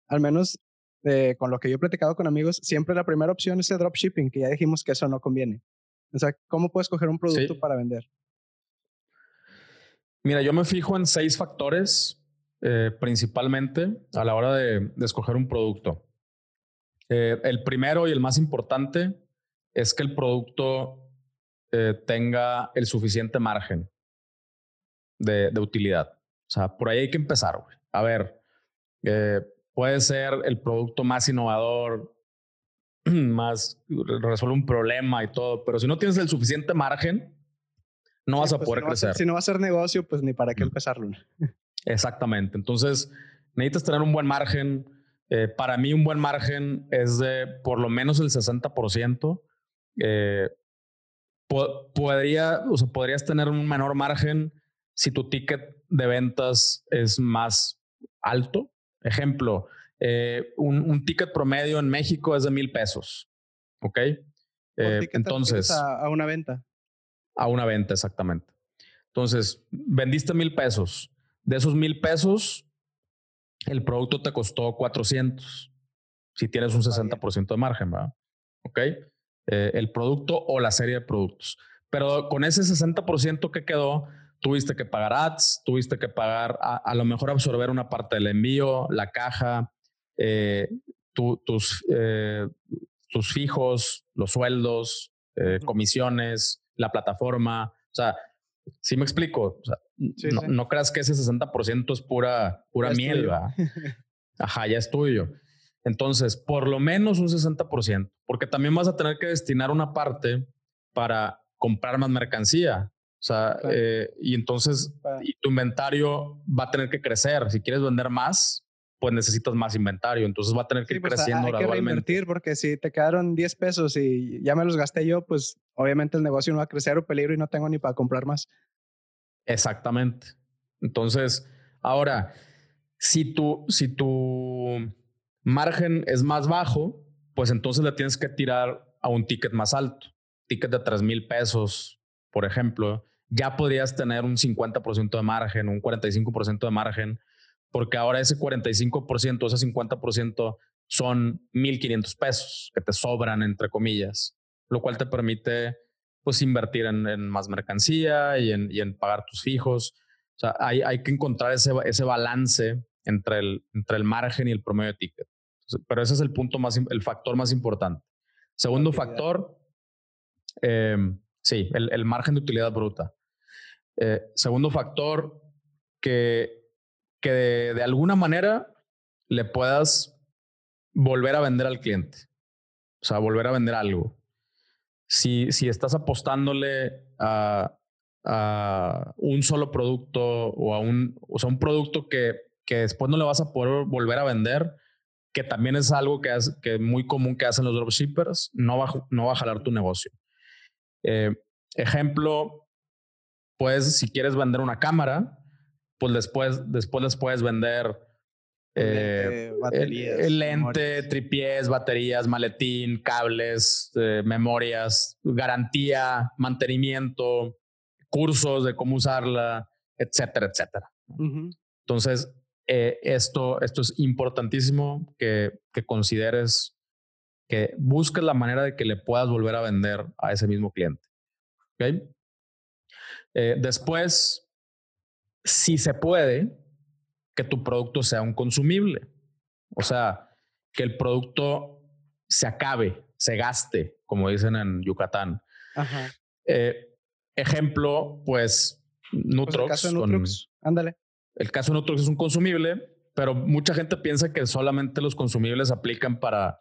al menos eh, con lo que yo he platicado con amigos, siempre la primera opción es el dropshipping, que ya dijimos que eso no conviene. O sea, ¿cómo puedo escoger un producto para vender? Mira, yo me fijo en seis factores eh, principalmente a la hora de, escoger un producto. Eh, el primero y el más importante es que el producto eh, tenga el suficiente margen de, utilidad. O sea, por ahí hay que empezar. A ver, puede ser el producto más innovador, más resuelve un problema y todo, pero si no tienes el suficiente margen, no vas a pues, poder crecer. si no va a ser negocio, pues ni para qué empezarlo. Exactamente. Entonces, necesitas tener un buen margen. Eh, para mí, un buen margen es de por lo menos el 60%. Eh, podría, o sea, podrías tener un menor margen si tu ticket de ventas es más alto. Ejemplo, eh, un, ticket promedio en México es de mil pesos. ¿Ok? entonces. A, a una venta. A una venta, exactamente. Entonces, vendiste mil pesos de esos mil pesos, el producto te costó 400. Si tienes un 60% de margen, ¿verdad? ¿Ok? Eh, el producto o la serie de productos. Pero con ese 60% que quedó, tuviste que pagar ads, tuviste que pagar, a, lo mejor absorber una parte del envío, la caja, eh, tus, eh, tus fijos, los sueldos, comisiones, la plataforma. O sea, si me explico. no, creas que ese 60% es pura, pura miel, Ajá, ya es tuyo. Entonces, por lo menos un 60%, porque también vas a tener que destinar una parte para comprar más mercancía. O sea, eh, y entonces y tu inventario va a tener que crecer. Si quieres vender más, pues necesitas más inventario. Entonces va a tener que ir pues, creciendo hay gradualmente. Que porque si te quedaron 10 pesos y ya me los gasté yo, pues obviamente el negocio no va a crecer o peligro y no tengo ni para comprar más. Exactamente. Entonces, ahora, si tu, si tu margen es más bajo, pues entonces le tienes que tirar a un ticket más alto. Ticket de 3 mil pesos, por ejemplo, ya podrías tener un 50% de margen, un 45% de margen porque ahora ese 45%, ese 50% son 1.500 pesos que te sobran, entre comillas, lo cual te permite pues invertir en, más mercancía y en, y en, pagar tus fijos. O sea, hay, hay que encontrar ese, ese balance entre el, entre el margen y el promedio de ticket. Pero ese es el punto más, el factor más importante. Segundo factor, em, sí, el, el, margen de utilidad bruta. Eh, segundo factor, que que de, alguna manera le puedas volver a vender al cliente. O sea, volver a vender algo. Si, si estás apostándole a, un solo producto o a un, o sea, un producto que, que después no le vas a poder volver a vender, que también es algo que es que muy común que hacen los dropshippers, no va, no va a jalar tu negocio. Eh, ejemplo, pues si quieres vender una cámara, pues después, después les puedes vender Eh, baterías, el, lente, tripiés, baterías, maletín, cables, eh, memorias, garantía, mantenimiento, cursos de cómo usarla, etcétera, etcétera. Entonces, eh, esto, esto es importantísimo que, que consideres que busques la manera de que le puedas volver a vender a ese mismo cliente. ¿Okay? Después, si se puede, que tu producto sea un consumible. O sea, que el producto se acabe, se gaste, como dicen en Yucatán. Eh, ejemplo, pues, Nutrox. Pues el caso de Nutrox, ándale. El caso de Nutrox es un consumible, pero mucha gente piensa que solamente los consumibles aplican para,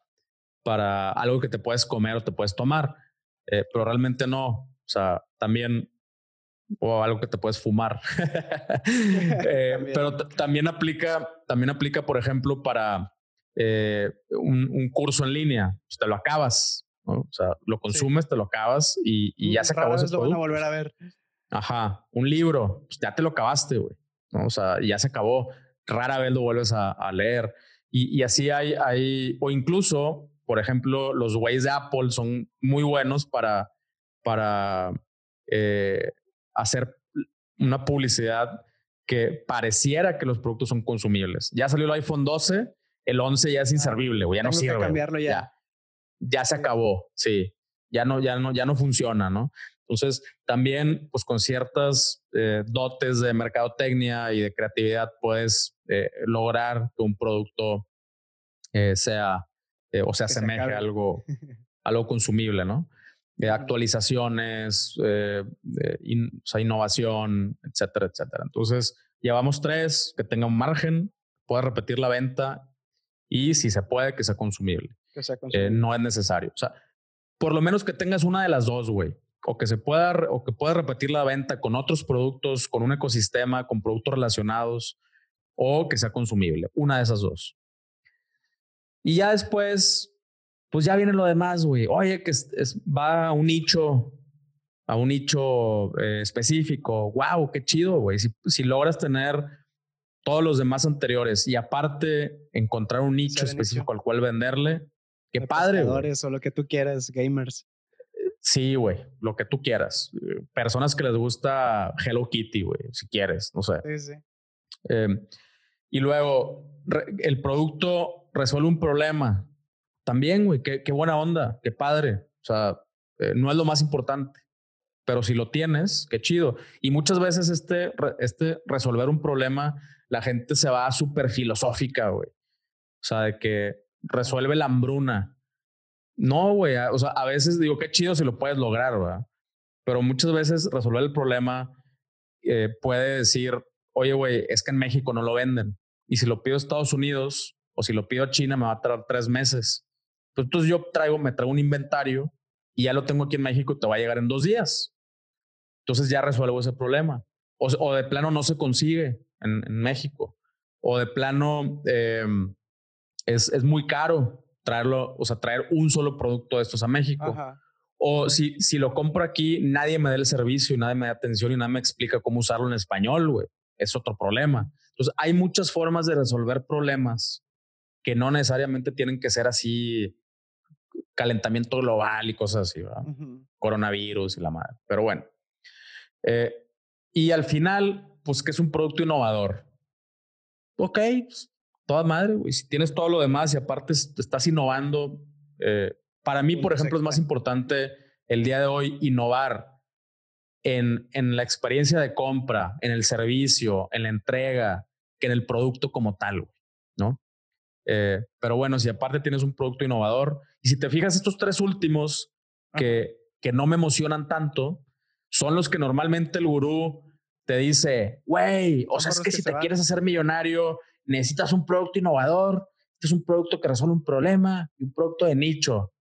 para algo que te puedes comer o te puedes tomar, eh, pero realmente no. O sea, también o algo que te puedes fumar. Eh, pero también aplica, también aplica, por ejemplo, para eh, un, curso en línea. Pues, te lo acabas, o sea, lo consumes, te lo acabas y, ya se acabó ese lo van a volver a ver. Ajá, un libro, pues ya te lo acabaste, güey. O sea, ya se acabó. Rara vez lo vuelves a, leer. Y, así hay, hay, o incluso, por ejemplo, los güeyes de Apple son muy buenos para, para eh, hacer una publicidad que pareciera que los productos son consumibles. Ya salió el iPhone 12, el 11 ya es inservible, ya no sirve. cambiarlo ya. ya. se acabó, sí. Ya no, ya no, ya no funciona, ¿no? Entonces, también, pues con ciertas eh, dotes de mercadotecnia y de creatividad, puedes eh, lograr que un producto eh, sea o se asemeje a algo, algo consumible, ¿no? Actualizaciones, eh, innovación, etcétera, etcétera. Entonces, llevamos tres, que tenga un margen, pueda repetir la venta y si se puede, que sea consumible. Que sea consumible. no es necesario. O sea, por lo menos que tengas una de las dos, güey. O que se pueda, o que pueda repetir la venta con otros productos, con un ecosistema, con productos relacionados, o que sea consumible. Una de esas dos. Y ya después, pues ya viene lo demás, güey. Oye, que es, va a un nicho, a un nicho eh, específico. Wow, qué chido, güey. Si, si, logras tener todos los demás anteriores y aparte encontrar un nicho específico al cual venderle, qué padre. O lo que tú quieras, gamers. Sí, güey, lo que tú quieras. Personas que les gusta Hello Kitty, güey, si quieres, no sé. Sí, sí. Em, y luego, el producto resuelve un problema también, güey, qué, qué, buena onda, qué padre. O sea, eh, no es lo más importante, pero si lo tienes, qué chido. Y muchas veces este, este resolver un problema, la gente se va súper filosófica, güey. O sea, de que resuelve la hambruna. No, güey, o sea, a veces digo, qué chido si lo puedes lograr, ¿verdad? Pero muchas veces resolver el problema eh, puede decir, oye, güey, es que en México no lo venden. Y si lo pido a Estados Unidos o si lo pido a China, me va a tardar tres meses. Pues, entonces yo traigo, me traigo un inventario y ya lo tengo aquí en México y te va a llegar en dos días. Entonces ya resuelvo ese problema. O, de plano no se consigue en, México. O de plano em, es, es, muy caro traerlo, o sea, traer un solo producto de estos a México. O si, si lo compro aquí, nadie me da el servicio y nadie me da atención y nadie me explica cómo usarlo en español, güey. Es otro problema. Entonces, hay muchas formas de resolver problemas que no necesariamente tienen que ser así calentamiento global y cosas así, ¿verdad? Coronavirus y la madre. Pero bueno. Eh, y al final, pues que es un producto innovador. Ok, pues, toda madre, güey. Si tienes todo lo demás y aparte estás innovando, eh, para mí, por ejemplo, es más importante el día de hoy innovar en, en la experiencia de compra, en el servicio, en la entrega, que en el producto como tal, ¿no? Eh, pero bueno, si aparte tienes un producto innovador, y si te fijas, estos tres últimos que, que no me emocionan tanto, son los que normalmente el gurú te dice, güey, o sea, es que, si te quieres hacer millonario, necesitas un producto innovador, este es un producto que resuelve un problema y un producto de nicho.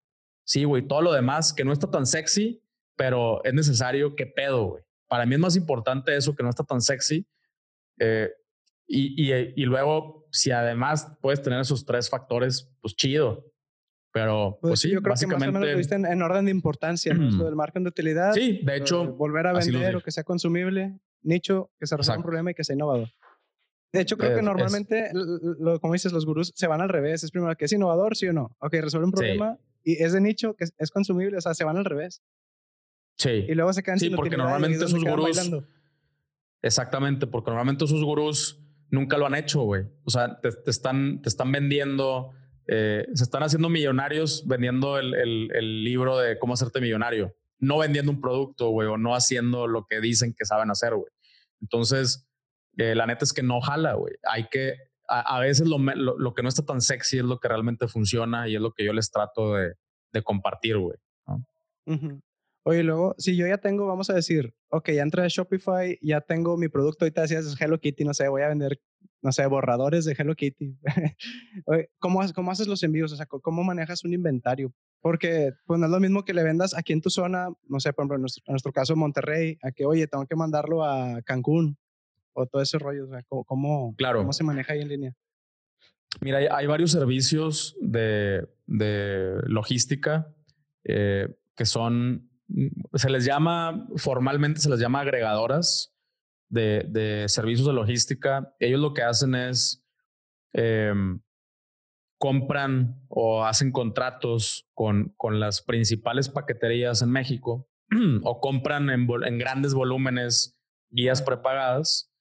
Sí, güey, todo lo demás que no está tan sexy, pero es necesario, que pedo, güey. Para mí es más importante eso que no está tan sexy. Eh, y, y, y, luego, si además puedes tener esos tres factores, pues chido. Pero, pues, pues sí, yo creo básicamente. Que más o menos lo en, orden de importancia, ¿no? del margen de utilidad. Sí, de hecho. volver a vender o que sea consumible, nicho, que se resuelva un problema y que sea innovador. De hecho, creo que normalmente, lo, como dices, los gurús se van al revés. Es primero que es innovador, sí o no. Ok, resuelve un problema y es de nicho, que es, consumible, o sea, se van al revés. Sí. Y luego se quedan Sí, porque normalmente esos gurús. Exactamente, porque normalmente esos gurús nunca lo han hecho, güey. O sea, te, están, te están vendiendo, eh, se están haciendo millonarios vendiendo el, el, libro de cómo hacerte millonario, no vendiendo un producto, güey, o no haciendo lo que dicen que saben hacer, güey. Entonces, eh, la neta es que no jala, güey. Hay que, a, veces lo, lo, que no está tan sexy es lo que realmente funciona y es lo que yo les trato de, de compartir, güey. Oye, luego, si yo ya tengo, vamos a decir, ok, ya entré a Shopify, ya tengo mi producto, ahorita decías Hello Kitty, no sé, voy a vender, no sé, borradores de Hello Kitty. ¿cómo, ¿Cómo haces los envíos? O sea, ¿cómo manejas un inventario? Porque pues no es lo mismo que le vendas aquí en tu zona, no sé, por ejemplo, en nuestro, en nuestro caso Monterrey, a que, oye, tengo que mandarlo a Cancún o todo ese rollo. O sea, ¿cómo, claro. cómo se maneja ahí en línea? Mira, hay, varios servicios de, de logística eh, que son se les llama, formalmente se les llama agregadoras de, de servicios de logística. Ellos lo que hacen es em, compran o hacen contratos con, con las principales paqueterías en México o compran en, grandes volúmenes guías prepagadas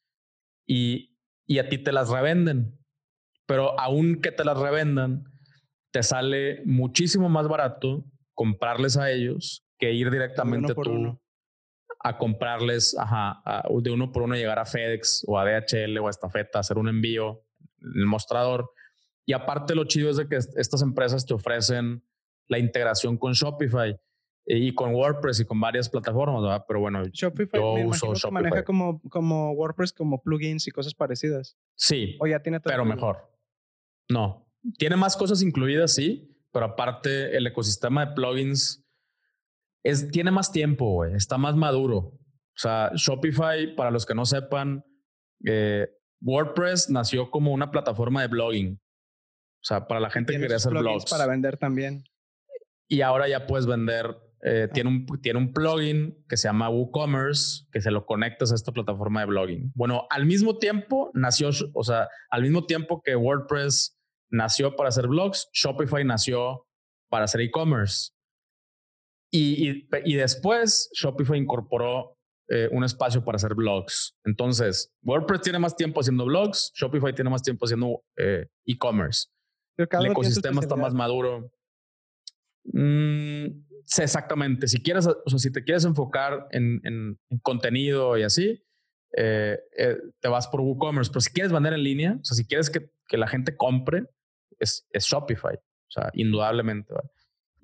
y, y a ti te las revenden. Pero aun que te las revendan, te sale muchísimo más barato comprarles a ellos que ir directamente tú a comprarles, ajá, de uno por uno llegar a FedEx o a DHL o a Estafeta, hacer un envío en el mostrador. Y aparte lo chido es de que estas empresas te ofrecen la integración con Shopify y con WordPress y con varias plataformas, ¿verdad? Pero bueno, Shopify yo me uso Shopify. maneja como, como WordPress, como plugins y cosas parecidas. Sí. O ya tiene todo Pero mejor. No. Tiene más cosas incluidas, sí, pero aparte el ecosistema de plugins tiene más tiempo, güey, está más maduro. O sea, Shopify, para los que no sepan, eh, WordPress nació como una plataforma de blogging. O sea, para la gente que quiere hacer blogs. Para vender también. Y ahora ya puedes vender. Eh, ah. tiene, un, tiene un plugin que se llama WooCommerce, que se lo conectas a esta plataforma de blogging. Bueno, al mismo tiempo nació, o sea, al mismo tiempo que WordPress nació para hacer blogs, Shopify nació para hacer e-commerce. Y, y, después Shopify incorporó eh, un espacio para hacer blogs. Entonces, WordPress tiene más tiempo haciendo blogs, Shopify tiene más tiempo haciendo eh, e-commerce. El ecosistema está más maduro. Mm, sí, exactamente. Si quieres, o sea, si te quieres enfocar en, en, contenido y así, eh, te vas por WooCommerce. Pero si quieres vender en línea, o sea, si quieres que, que la gente compre, es, es Shopify. O sea, indudablemente. ¿vale?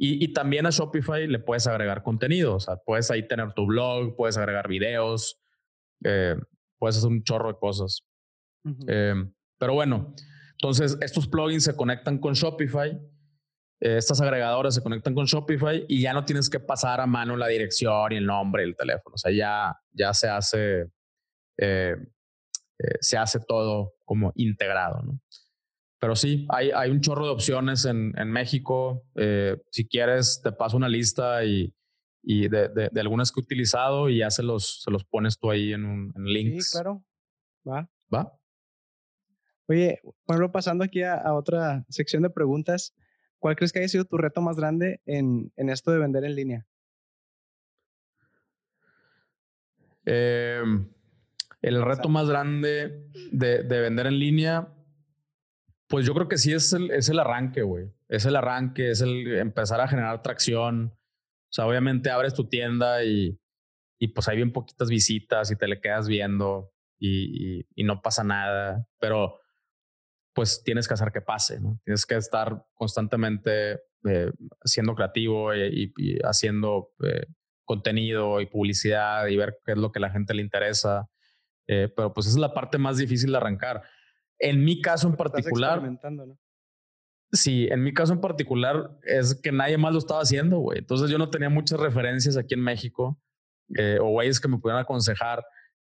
Y, también a Shopify le puedes agregar contenido. O sea, puedes ahí tener tu blog, puedes agregar videos, eh, puedes hacer un chorro de cosas. Eh, pero bueno, entonces estos plugins se conectan con Shopify. Eh, estas agregadoras se conectan con Shopify y ya no tienes que pasar a mano la dirección y el nombre y el teléfono. O sea, ya, ya se hace, se hace todo como integrado. ¿no? Pero sí, hay, hay un chorro de opciones en, en México. Eh, si quieres, te paso una lista y, y de, de, algunas que he utilizado y ya se los, se los pones tú ahí en, un, en links. Sí, claro. Va. Va. Oye, bueno, pasando aquí a, a, otra sección de preguntas, ¿cuál crees que haya sido tu reto más grande en, en esto de vender en línea? Eh, el reto más grande de, de vender en línea pues yo creo que sí es el, es el arranque, güey. Es el arranque, es el empezar a generar tracción. O sea, obviamente abres tu tienda y, y pues hay bien poquitas visitas y te le quedas viendo y, y, no pasa nada. Pero pues tienes que hacer que pase, ¿no? Tienes que estar constantemente eh, siendo creativo y, haciendo eh, contenido y publicidad y ver qué es lo que a la gente le interesa. Eh, pero pues es la parte más difícil de arrancar. En mi caso en particular. ¿no? Sí, en mi caso en particular es que nadie más lo estaba haciendo, güey. Entonces yo no tenía muchas referencias aquí en México eh, o güeyes que me pudieran aconsejar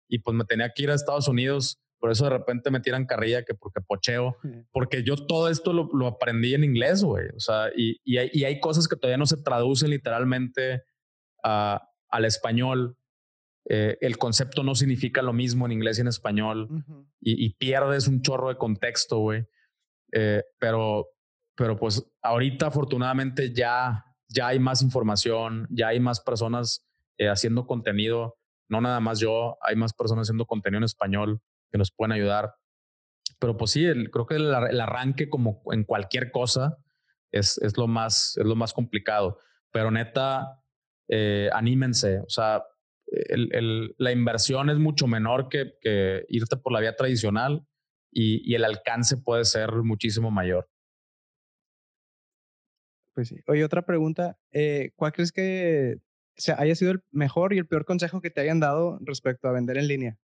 y pues me tenía que ir a Estados Unidos. Por eso de repente me tiran carrilla que porque pocheo, porque yo todo esto lo, lo aprendí en inglés, güey. O sea, y, y, hay, y, hay, cosas que todavía no se traducen literalmente a, al español eh, el concepto no significa lo mismo en inglés y en español y, pierdes un chorro de contexto, güey. Eh, pero, pero pues ahorita afortunadamente ya, ya hay más información, ya hay más personas eh, haciendo contenido, no nada más yo, hay más personas haciendo contenido en español que nos pueden ayudar. Pero pues sí, creo que el, arranque como en cualquier cosa es, es, lo, más, es lo más complicado. Pero neta, anímense, o sea, el, la inversión es mucho menor que, que irte por la vía tradicional y, y, el alcance puede ser muchísimo mayor. Pues sí. Oye, otra pregunta. Eh, ¿Cuál crees que haya sido el mejor y el peor consejo que te hayan dado respecto a vender en línea?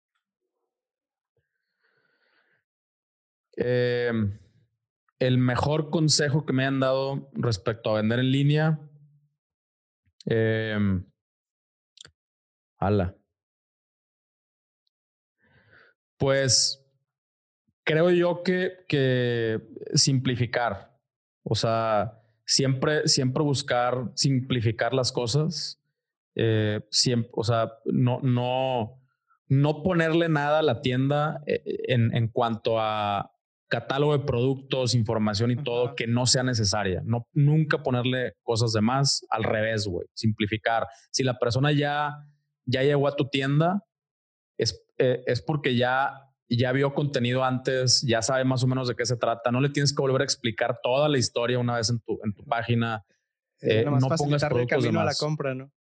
Em, el mejor consejo que me hayan dado respecto a vender en línea. Eh, pues creo yo que, que simplificar, o sea, siempre, siempre buscar simplificar las cosas, eh, siempre, o sea, no, no, no ponerle nada a la tienda eh, en, en cuanto a catálogo de productos, información y todo que no sea necesaria. No, nunca ponerle cosas de más, al revés, güey, simplificar. Si la persona ya ya llegó a tu tienda, es, eh, es porque ya, ya vio contenido antes, ya sabe más o menos de qué se trata. No le tienes que volver a explicar toda la historia una vez en tu, en tu página. Eh, no pongas el camino a la compra, ¿no?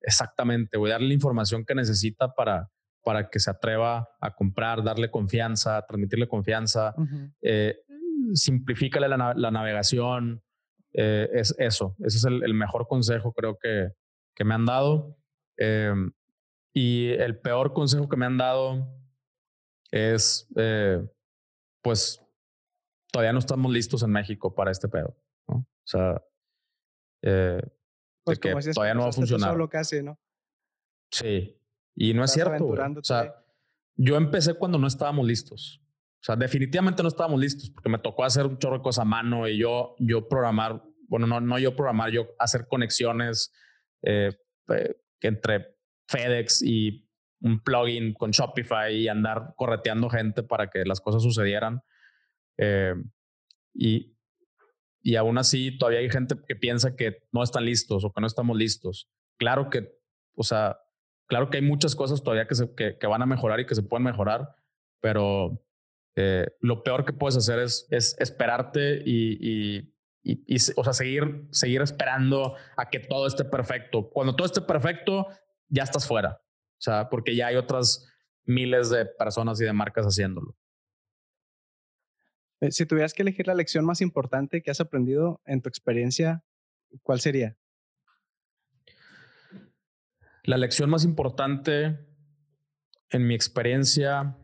Exactamente, voy a darle la información que necesita para, para que se atreva a comprar, darle confianza, transmitirle confianza. Eh, simplifícale la, la navegación. Eh, es eso, ese es el, el, mejor consejo creo que, que me han dado. Em, y el peor consejo que me han dado es, eh, pues, todavía no estamos listos en México para este pedo. ¿no? O sea, eh, pues que todavía no va a funcionar. Solo casi, ¿no? Sí, y no es cierto. O sea, yo empecé cuando no estábamos listos. O sea, definitivamente no estábamos listos porque me tocó hacer un chorro de cosas a mano y yo, yo programar, bueno, no, no yo programar, yo hacer conexiones, eh, que entre FedEx y un plugin con Shopify y andar correteando gente para que las cosas sucedieran. Eh, y, y aún así todavía hay gente que piensa que no están listos o que no estamos listos. Claro que, o sea, claro que hay muchas cosas todavía que, se, que, van a mejorar y que se pueden mejorar, pero eh, lo peor que puedes hacer es, es esperarte y y, o sea, seguir, seguir esperando a que todo esté perfecto. Cuando todo esté perfecto, ya estás fuera. O sea, porque ya hay otras miles de personas y de marcas haciéndolo. Eh, si tuvieras que elegir la lección más importante que has aprendido en tu experiencia, ¿cuál sería? La lección más importante en mi experiencia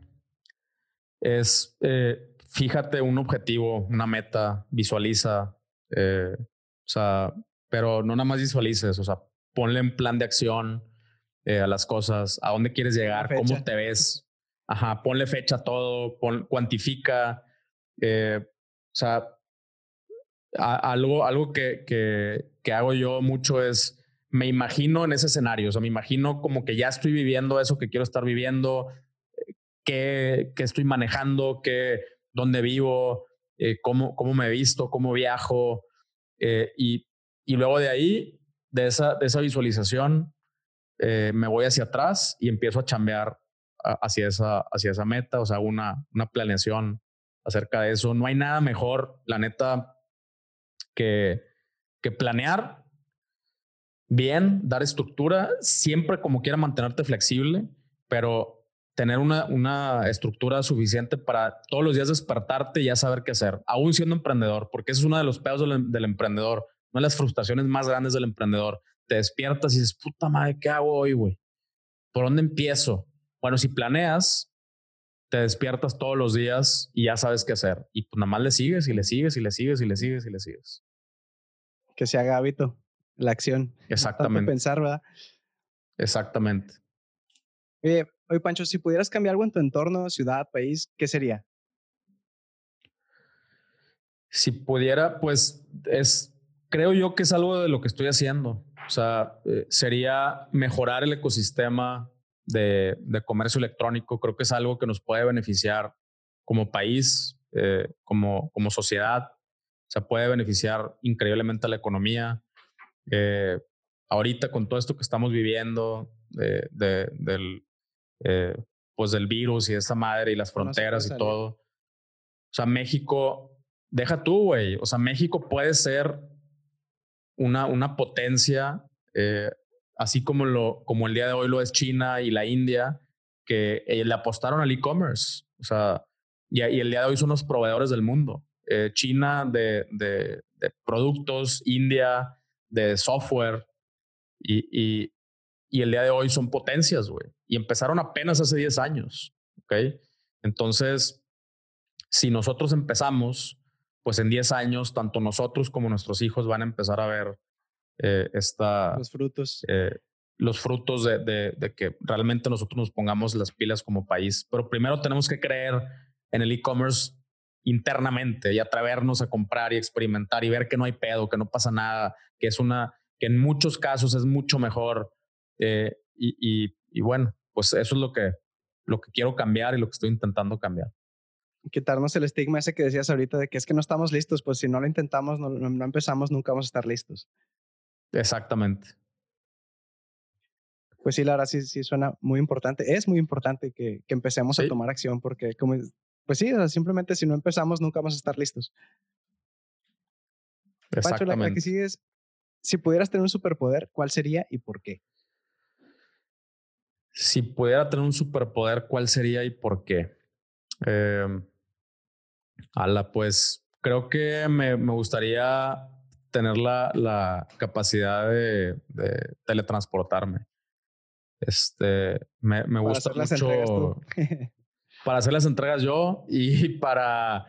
es eh, fíjate un objetivo, una meta, visualiza, eh, o sea, pero no nada más visualices, o sea, ponle en plan de acción eh, a las cosas, a dónde quieres llegar, cómo te ves. Ajá, ponle fecha a todo, cuantifica. Eh, o sea, algo, algo que, que, que hago yo mucho es, me imagino en ese escenario, o sea, me imagino como que ya estoy viviendo eso que quiero estar viviendo, qué, qué estoy manejando, qué, dónde vivo, eh, cómo, cómo me he visto, cómo viajo. Eh, y, y, luego de ahí, de esa, de esa visualización, eh, me voy hacia atrás y empiezo a chambear hacia esa, hacia esa meta, o sea, una, una planeación acerca de eso. No hay nada mejor, la neta, que, que planear bien, dar estructura, siempre como quiera mantenerte flexible, pero tener una, una estructura suficiente para todos los días despertarte y ya saber qué hacer, aún siendo emprendedor, porque ese es uno de los pedos del, emprendedor, una de las frustraciones más grandes del emprendedor. Te despiertas y dices, puta madre, ¿qué hago hoy, güey? ¿Por dónde empiezo? Bueno, si planeas, te despiertas todos los días y ya sabes qué hacer. Y pues nada más le sigues y le sigues y le sigues y le sigues y le sigues. Que se haga hábito, la acción. Exactamente. pensar, ¿verdad? Exactamente. Oye, oye, Pancho, si pudieras cambiar algo en tu entorno, ciudad, país, ¿qué sería? Si pudiera, pues es, creo yo que es algo de lo que estoy haciendo. O sea, eh, sería mejorar el ecosistema de, comercio electrónico. Creo que es algo que nos puede beneficiar como país, eh, como, sociedad. Se puede beneficiar increíblemente a la economía. Eh, ahorita con todo esto que estamos viviendo de, del, eh, pues del virus y de esta madre y las fronteras y todo. O sea, México, deja tú, güey. O sea, México puede ser una, una potencia así como, lo, como el día de hoy lo es China y la India, que eh, le apostaron al e-commerce. O sea, y, el día de hoy son los proveedores del mundo. Eh, China de, de, productos, India de software y, y, y, el día de hoy son potencias, güey. Y empezaron apenas hace 10 años, ¿ok? Entonces, si nosotros empezamos, pues en 10 años, tanto nosotros como nuestros hijos van a empezar a ver eh, esta, los frutos. Eh, los frutos de, de, que realmente nosotros nos pongamos las pilas como país. Pero primero tenemos que creer en el e-commerce internamente y atrevernos a comprar y experimentar y ver que no hay pedo, que no pasa nada, que es una, que en muchos casos es mucho mejor. Eh, y, y, y, bueno, pues eso es lo que, lo que quiero cambiar y lo que estoy intentando cambiar. Quitarnos el estigma ese que decías ahorita de que es que no estamos listos, pues si no lo intentamos, no, no empezamos, nunca vamos a estar listos. Exactamente. Pues sí, la verdad sí, sí suena muy importante. Es muy importante que, que empecemos a tomar acción porque, como, pues sí, simplemente si no empezamos nunca vamos a estar listos. Pancho, la, que sigue es, si pudieras tener un superpoder, ¿cuál sería y por qué? Si pudiera tener un superpoder, ¿cuál sería y por qué? Eh, ala, pues creo que me, me gustaría tener la, la capacidad de, de, teletransportarme. Este, me, me gusta mucho para hacer las entregas yo y para,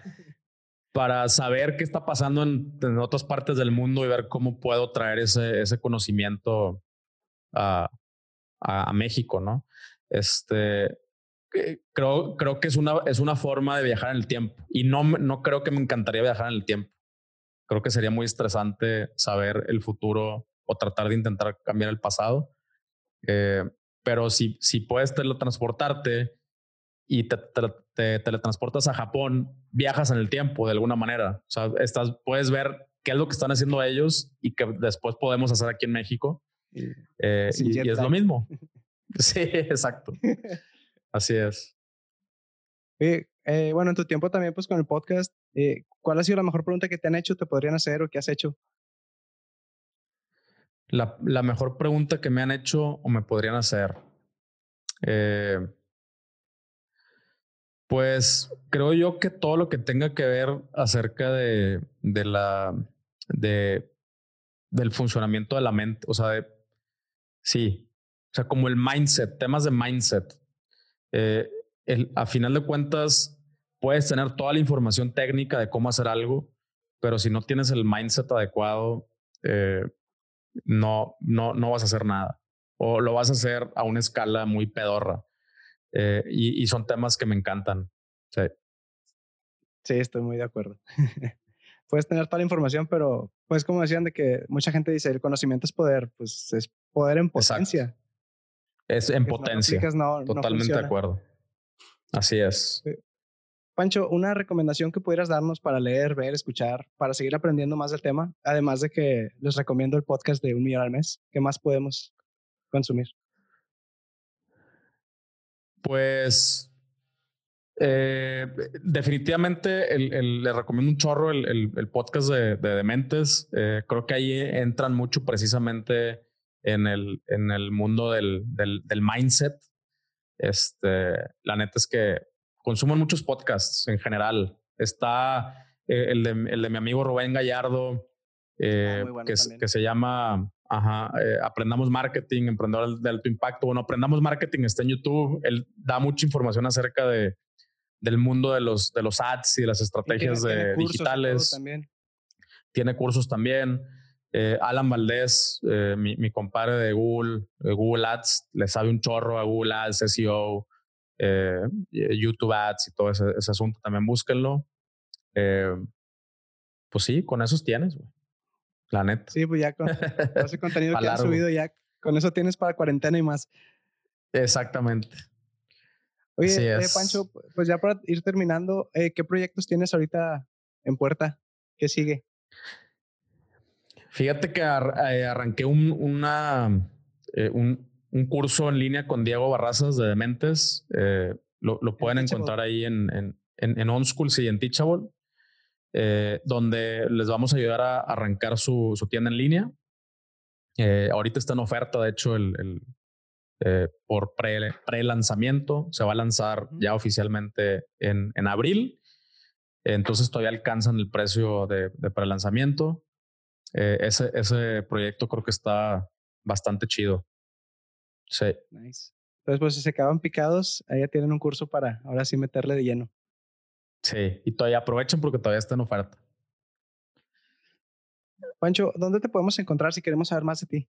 para saber qué está pasando en, en, otras partes del mundo y ver cómo puedo traer ese, ese conocimiento a, a, a México, ¿no? Este, eh, creo, creo que es una, es una forma de viajar en el tiempo y no, no creo que me encantaría viajar en el tiempo creo que sería muy estresante saber el futuro o tratar de intentar cambiar el pasado. Eh, pero si, si puedes teletransportarte y te, teletransportas a Japón, viajas en el tiempo de alguna manera. O sea, estás, puedes ver qué es lo que están haciendo ellos y que después podemos hacer aquí en México. Eh, y, y es lo mismo. Sí, exacto. Así es. Eh, bueno, en tu tiempo también, pues con el podcast, eh, ¿cuál ha sido la mejor pregunta que te han hecho, te podrían hacer o que has hecho? La, la mejor pregunta que me han hecho o me podrían hacer. Pues creo yo que todo lo que tenga que ver acerca de, de la de del funcionamiento de la mente, o sea, de, sí, o sea, como el mindset, temas de mindset. Eh, a final de cuentas, puedes tener toda la información técnica de cómo hacer algo, pero si no tienes el mindset adecuado, eh, no, no, no vas a hacer nada. O lo vas a hacer a una escala muy pedorra. Eh, y, son temas que me encantan. Sí, estoy muy de acuerdo. Puedes tener toda la información, pero pues como decían de que mucha gente dice, el conocimiento es poder, pues es poder en potencia. Es en potencia. Totalmente de acuerdo. Así es. Pancho, una recomendación que pudieras darnos para leer, ver, escuchar, para seguir aprendiendo más del tema, además de que les recomiendo el podcast de Un Millón al Mes, ¿qué más podemos consumir? Pues eh, definitivamente el, le recomiendo un chorro el, el, podcast de, de Dementes. Eh, creo que ahí entran mucho precisamente en el, en el mundo del, del, del mindset, este, la neta es que consumo muchos podcasts en general. Está eh, el, de, el, de, mi amigo Rubén Gallardo, ah, eh, que, que, se llama ajá, eh, Aprendamos Marketing, Emprendedor de Alto Impacto. Bueno, Aprendamos Marketing está en YouTube. Él da mucha información acerca de, del mundo de los, de los ads y de las estrategias de, digitales. Tiene cursos también. Eh, Alan Valdés, eh, mi, mi, compadre de Google, Google Ads, le sabe un chorro a Google Ads, SEO, eh, YouTube Ads y todo ese, asunto. También búsquenlo. pues sí, con esos tienes, güey. La neta. Sí, pues ya con ese contenido que has subido, ya con eso tienes para cuarentena y más. Exactamente. Oye, Pancho, pues ya para ir terminando, ¿qué proyectos tienes ahorita en puerta? ¿Qué sigue? Fíjate que eh, arranqué un, una, un, un, curso en línea con Diego Barrazas de Dementes. lo, lo pueden encontrar ahí en, en, en, en OnSchool en Teachable, donde les vamos a ayudar a arrancar su, su tienda en línea. ahorita está en oferta, de hecho, el, el eh, por pre-lanzamiento. se va a lanzar ya oficialmente en, en abril. Entonces todavía alcanzan el precio de, de pre-lanzamiento. Eh, ese, ese proyecto creo que está bastante chido. Sí. Nice. Entonces, pues si se acaban picados, ahí ya tienen un curso para ahora sí meterle de lleno. Sí, y todavía aprovechen porque todavía está en oferta. Pancho, ¿dónde te podemos encontrar si queremos saber más de ti?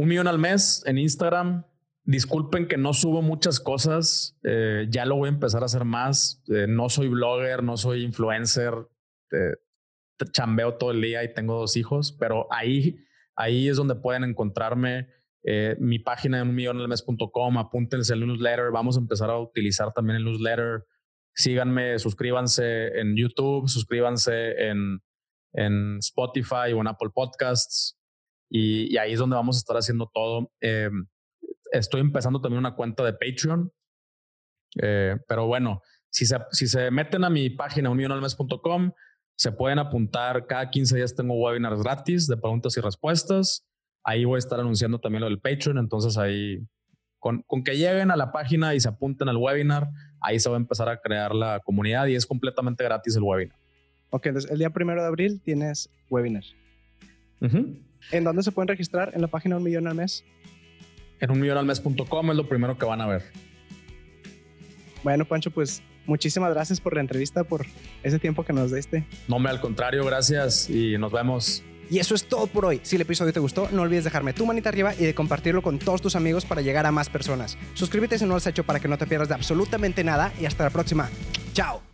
un millón al mes en Instagram. Disculpen que no subo muchas cosas. Eh, ya lo voy a empezar a hacer más. Eh, no soy blogger, no soy influencer. Eh, chambeo todo el día y tengo dos hijos, pero ahí, ahí es donde pueden encontrarme. mi página en unmillonalmes.com, apúntense el newsletter. Vamos a empezar a utilizar también el newsletter. Síganme, suscríbanse en YouTube, suscríbanse en, en Spotify o en Apple Podcasts y, ahí es donde vamos a estar haciendo todo. Eh, estoy empezando también una cuenta de Patreon, eh, pero bueno, si se, si se meten a mi página unionalmes.com, se pueden apuntar. Cada 15 días tengo webinars gratis de preguntas y respuestas. Ahí voy a estar anunciando también lo del Patreon. Entonces ahí, con, con que lleguen a la página y se apunten al webinar, ahí se va a empezar a crear la comunidad y es completamente gratis el webinar. Ok, entonces el día primero de abril tienes webinar. ¿En dónde se pueden registrar? ¿En la página Un Millón al Mes? En unmillonalmes.com es lo primero que van a ver. Bueno, Pancho, pues muchísimas gracias por la entrevista, por ese tiempo que nos diste. No, me al contrario, gracias y nos vemos. Y eso es todo por hoy. Si el episodio te gustó, no olvides dejarme tu manita arriba y de compartirlo con todos tus amigos para llegar a más personas. Suscríbete si no lo has hecho para que no te pierdas de absolutamente nada y hasta la próxima. Chao.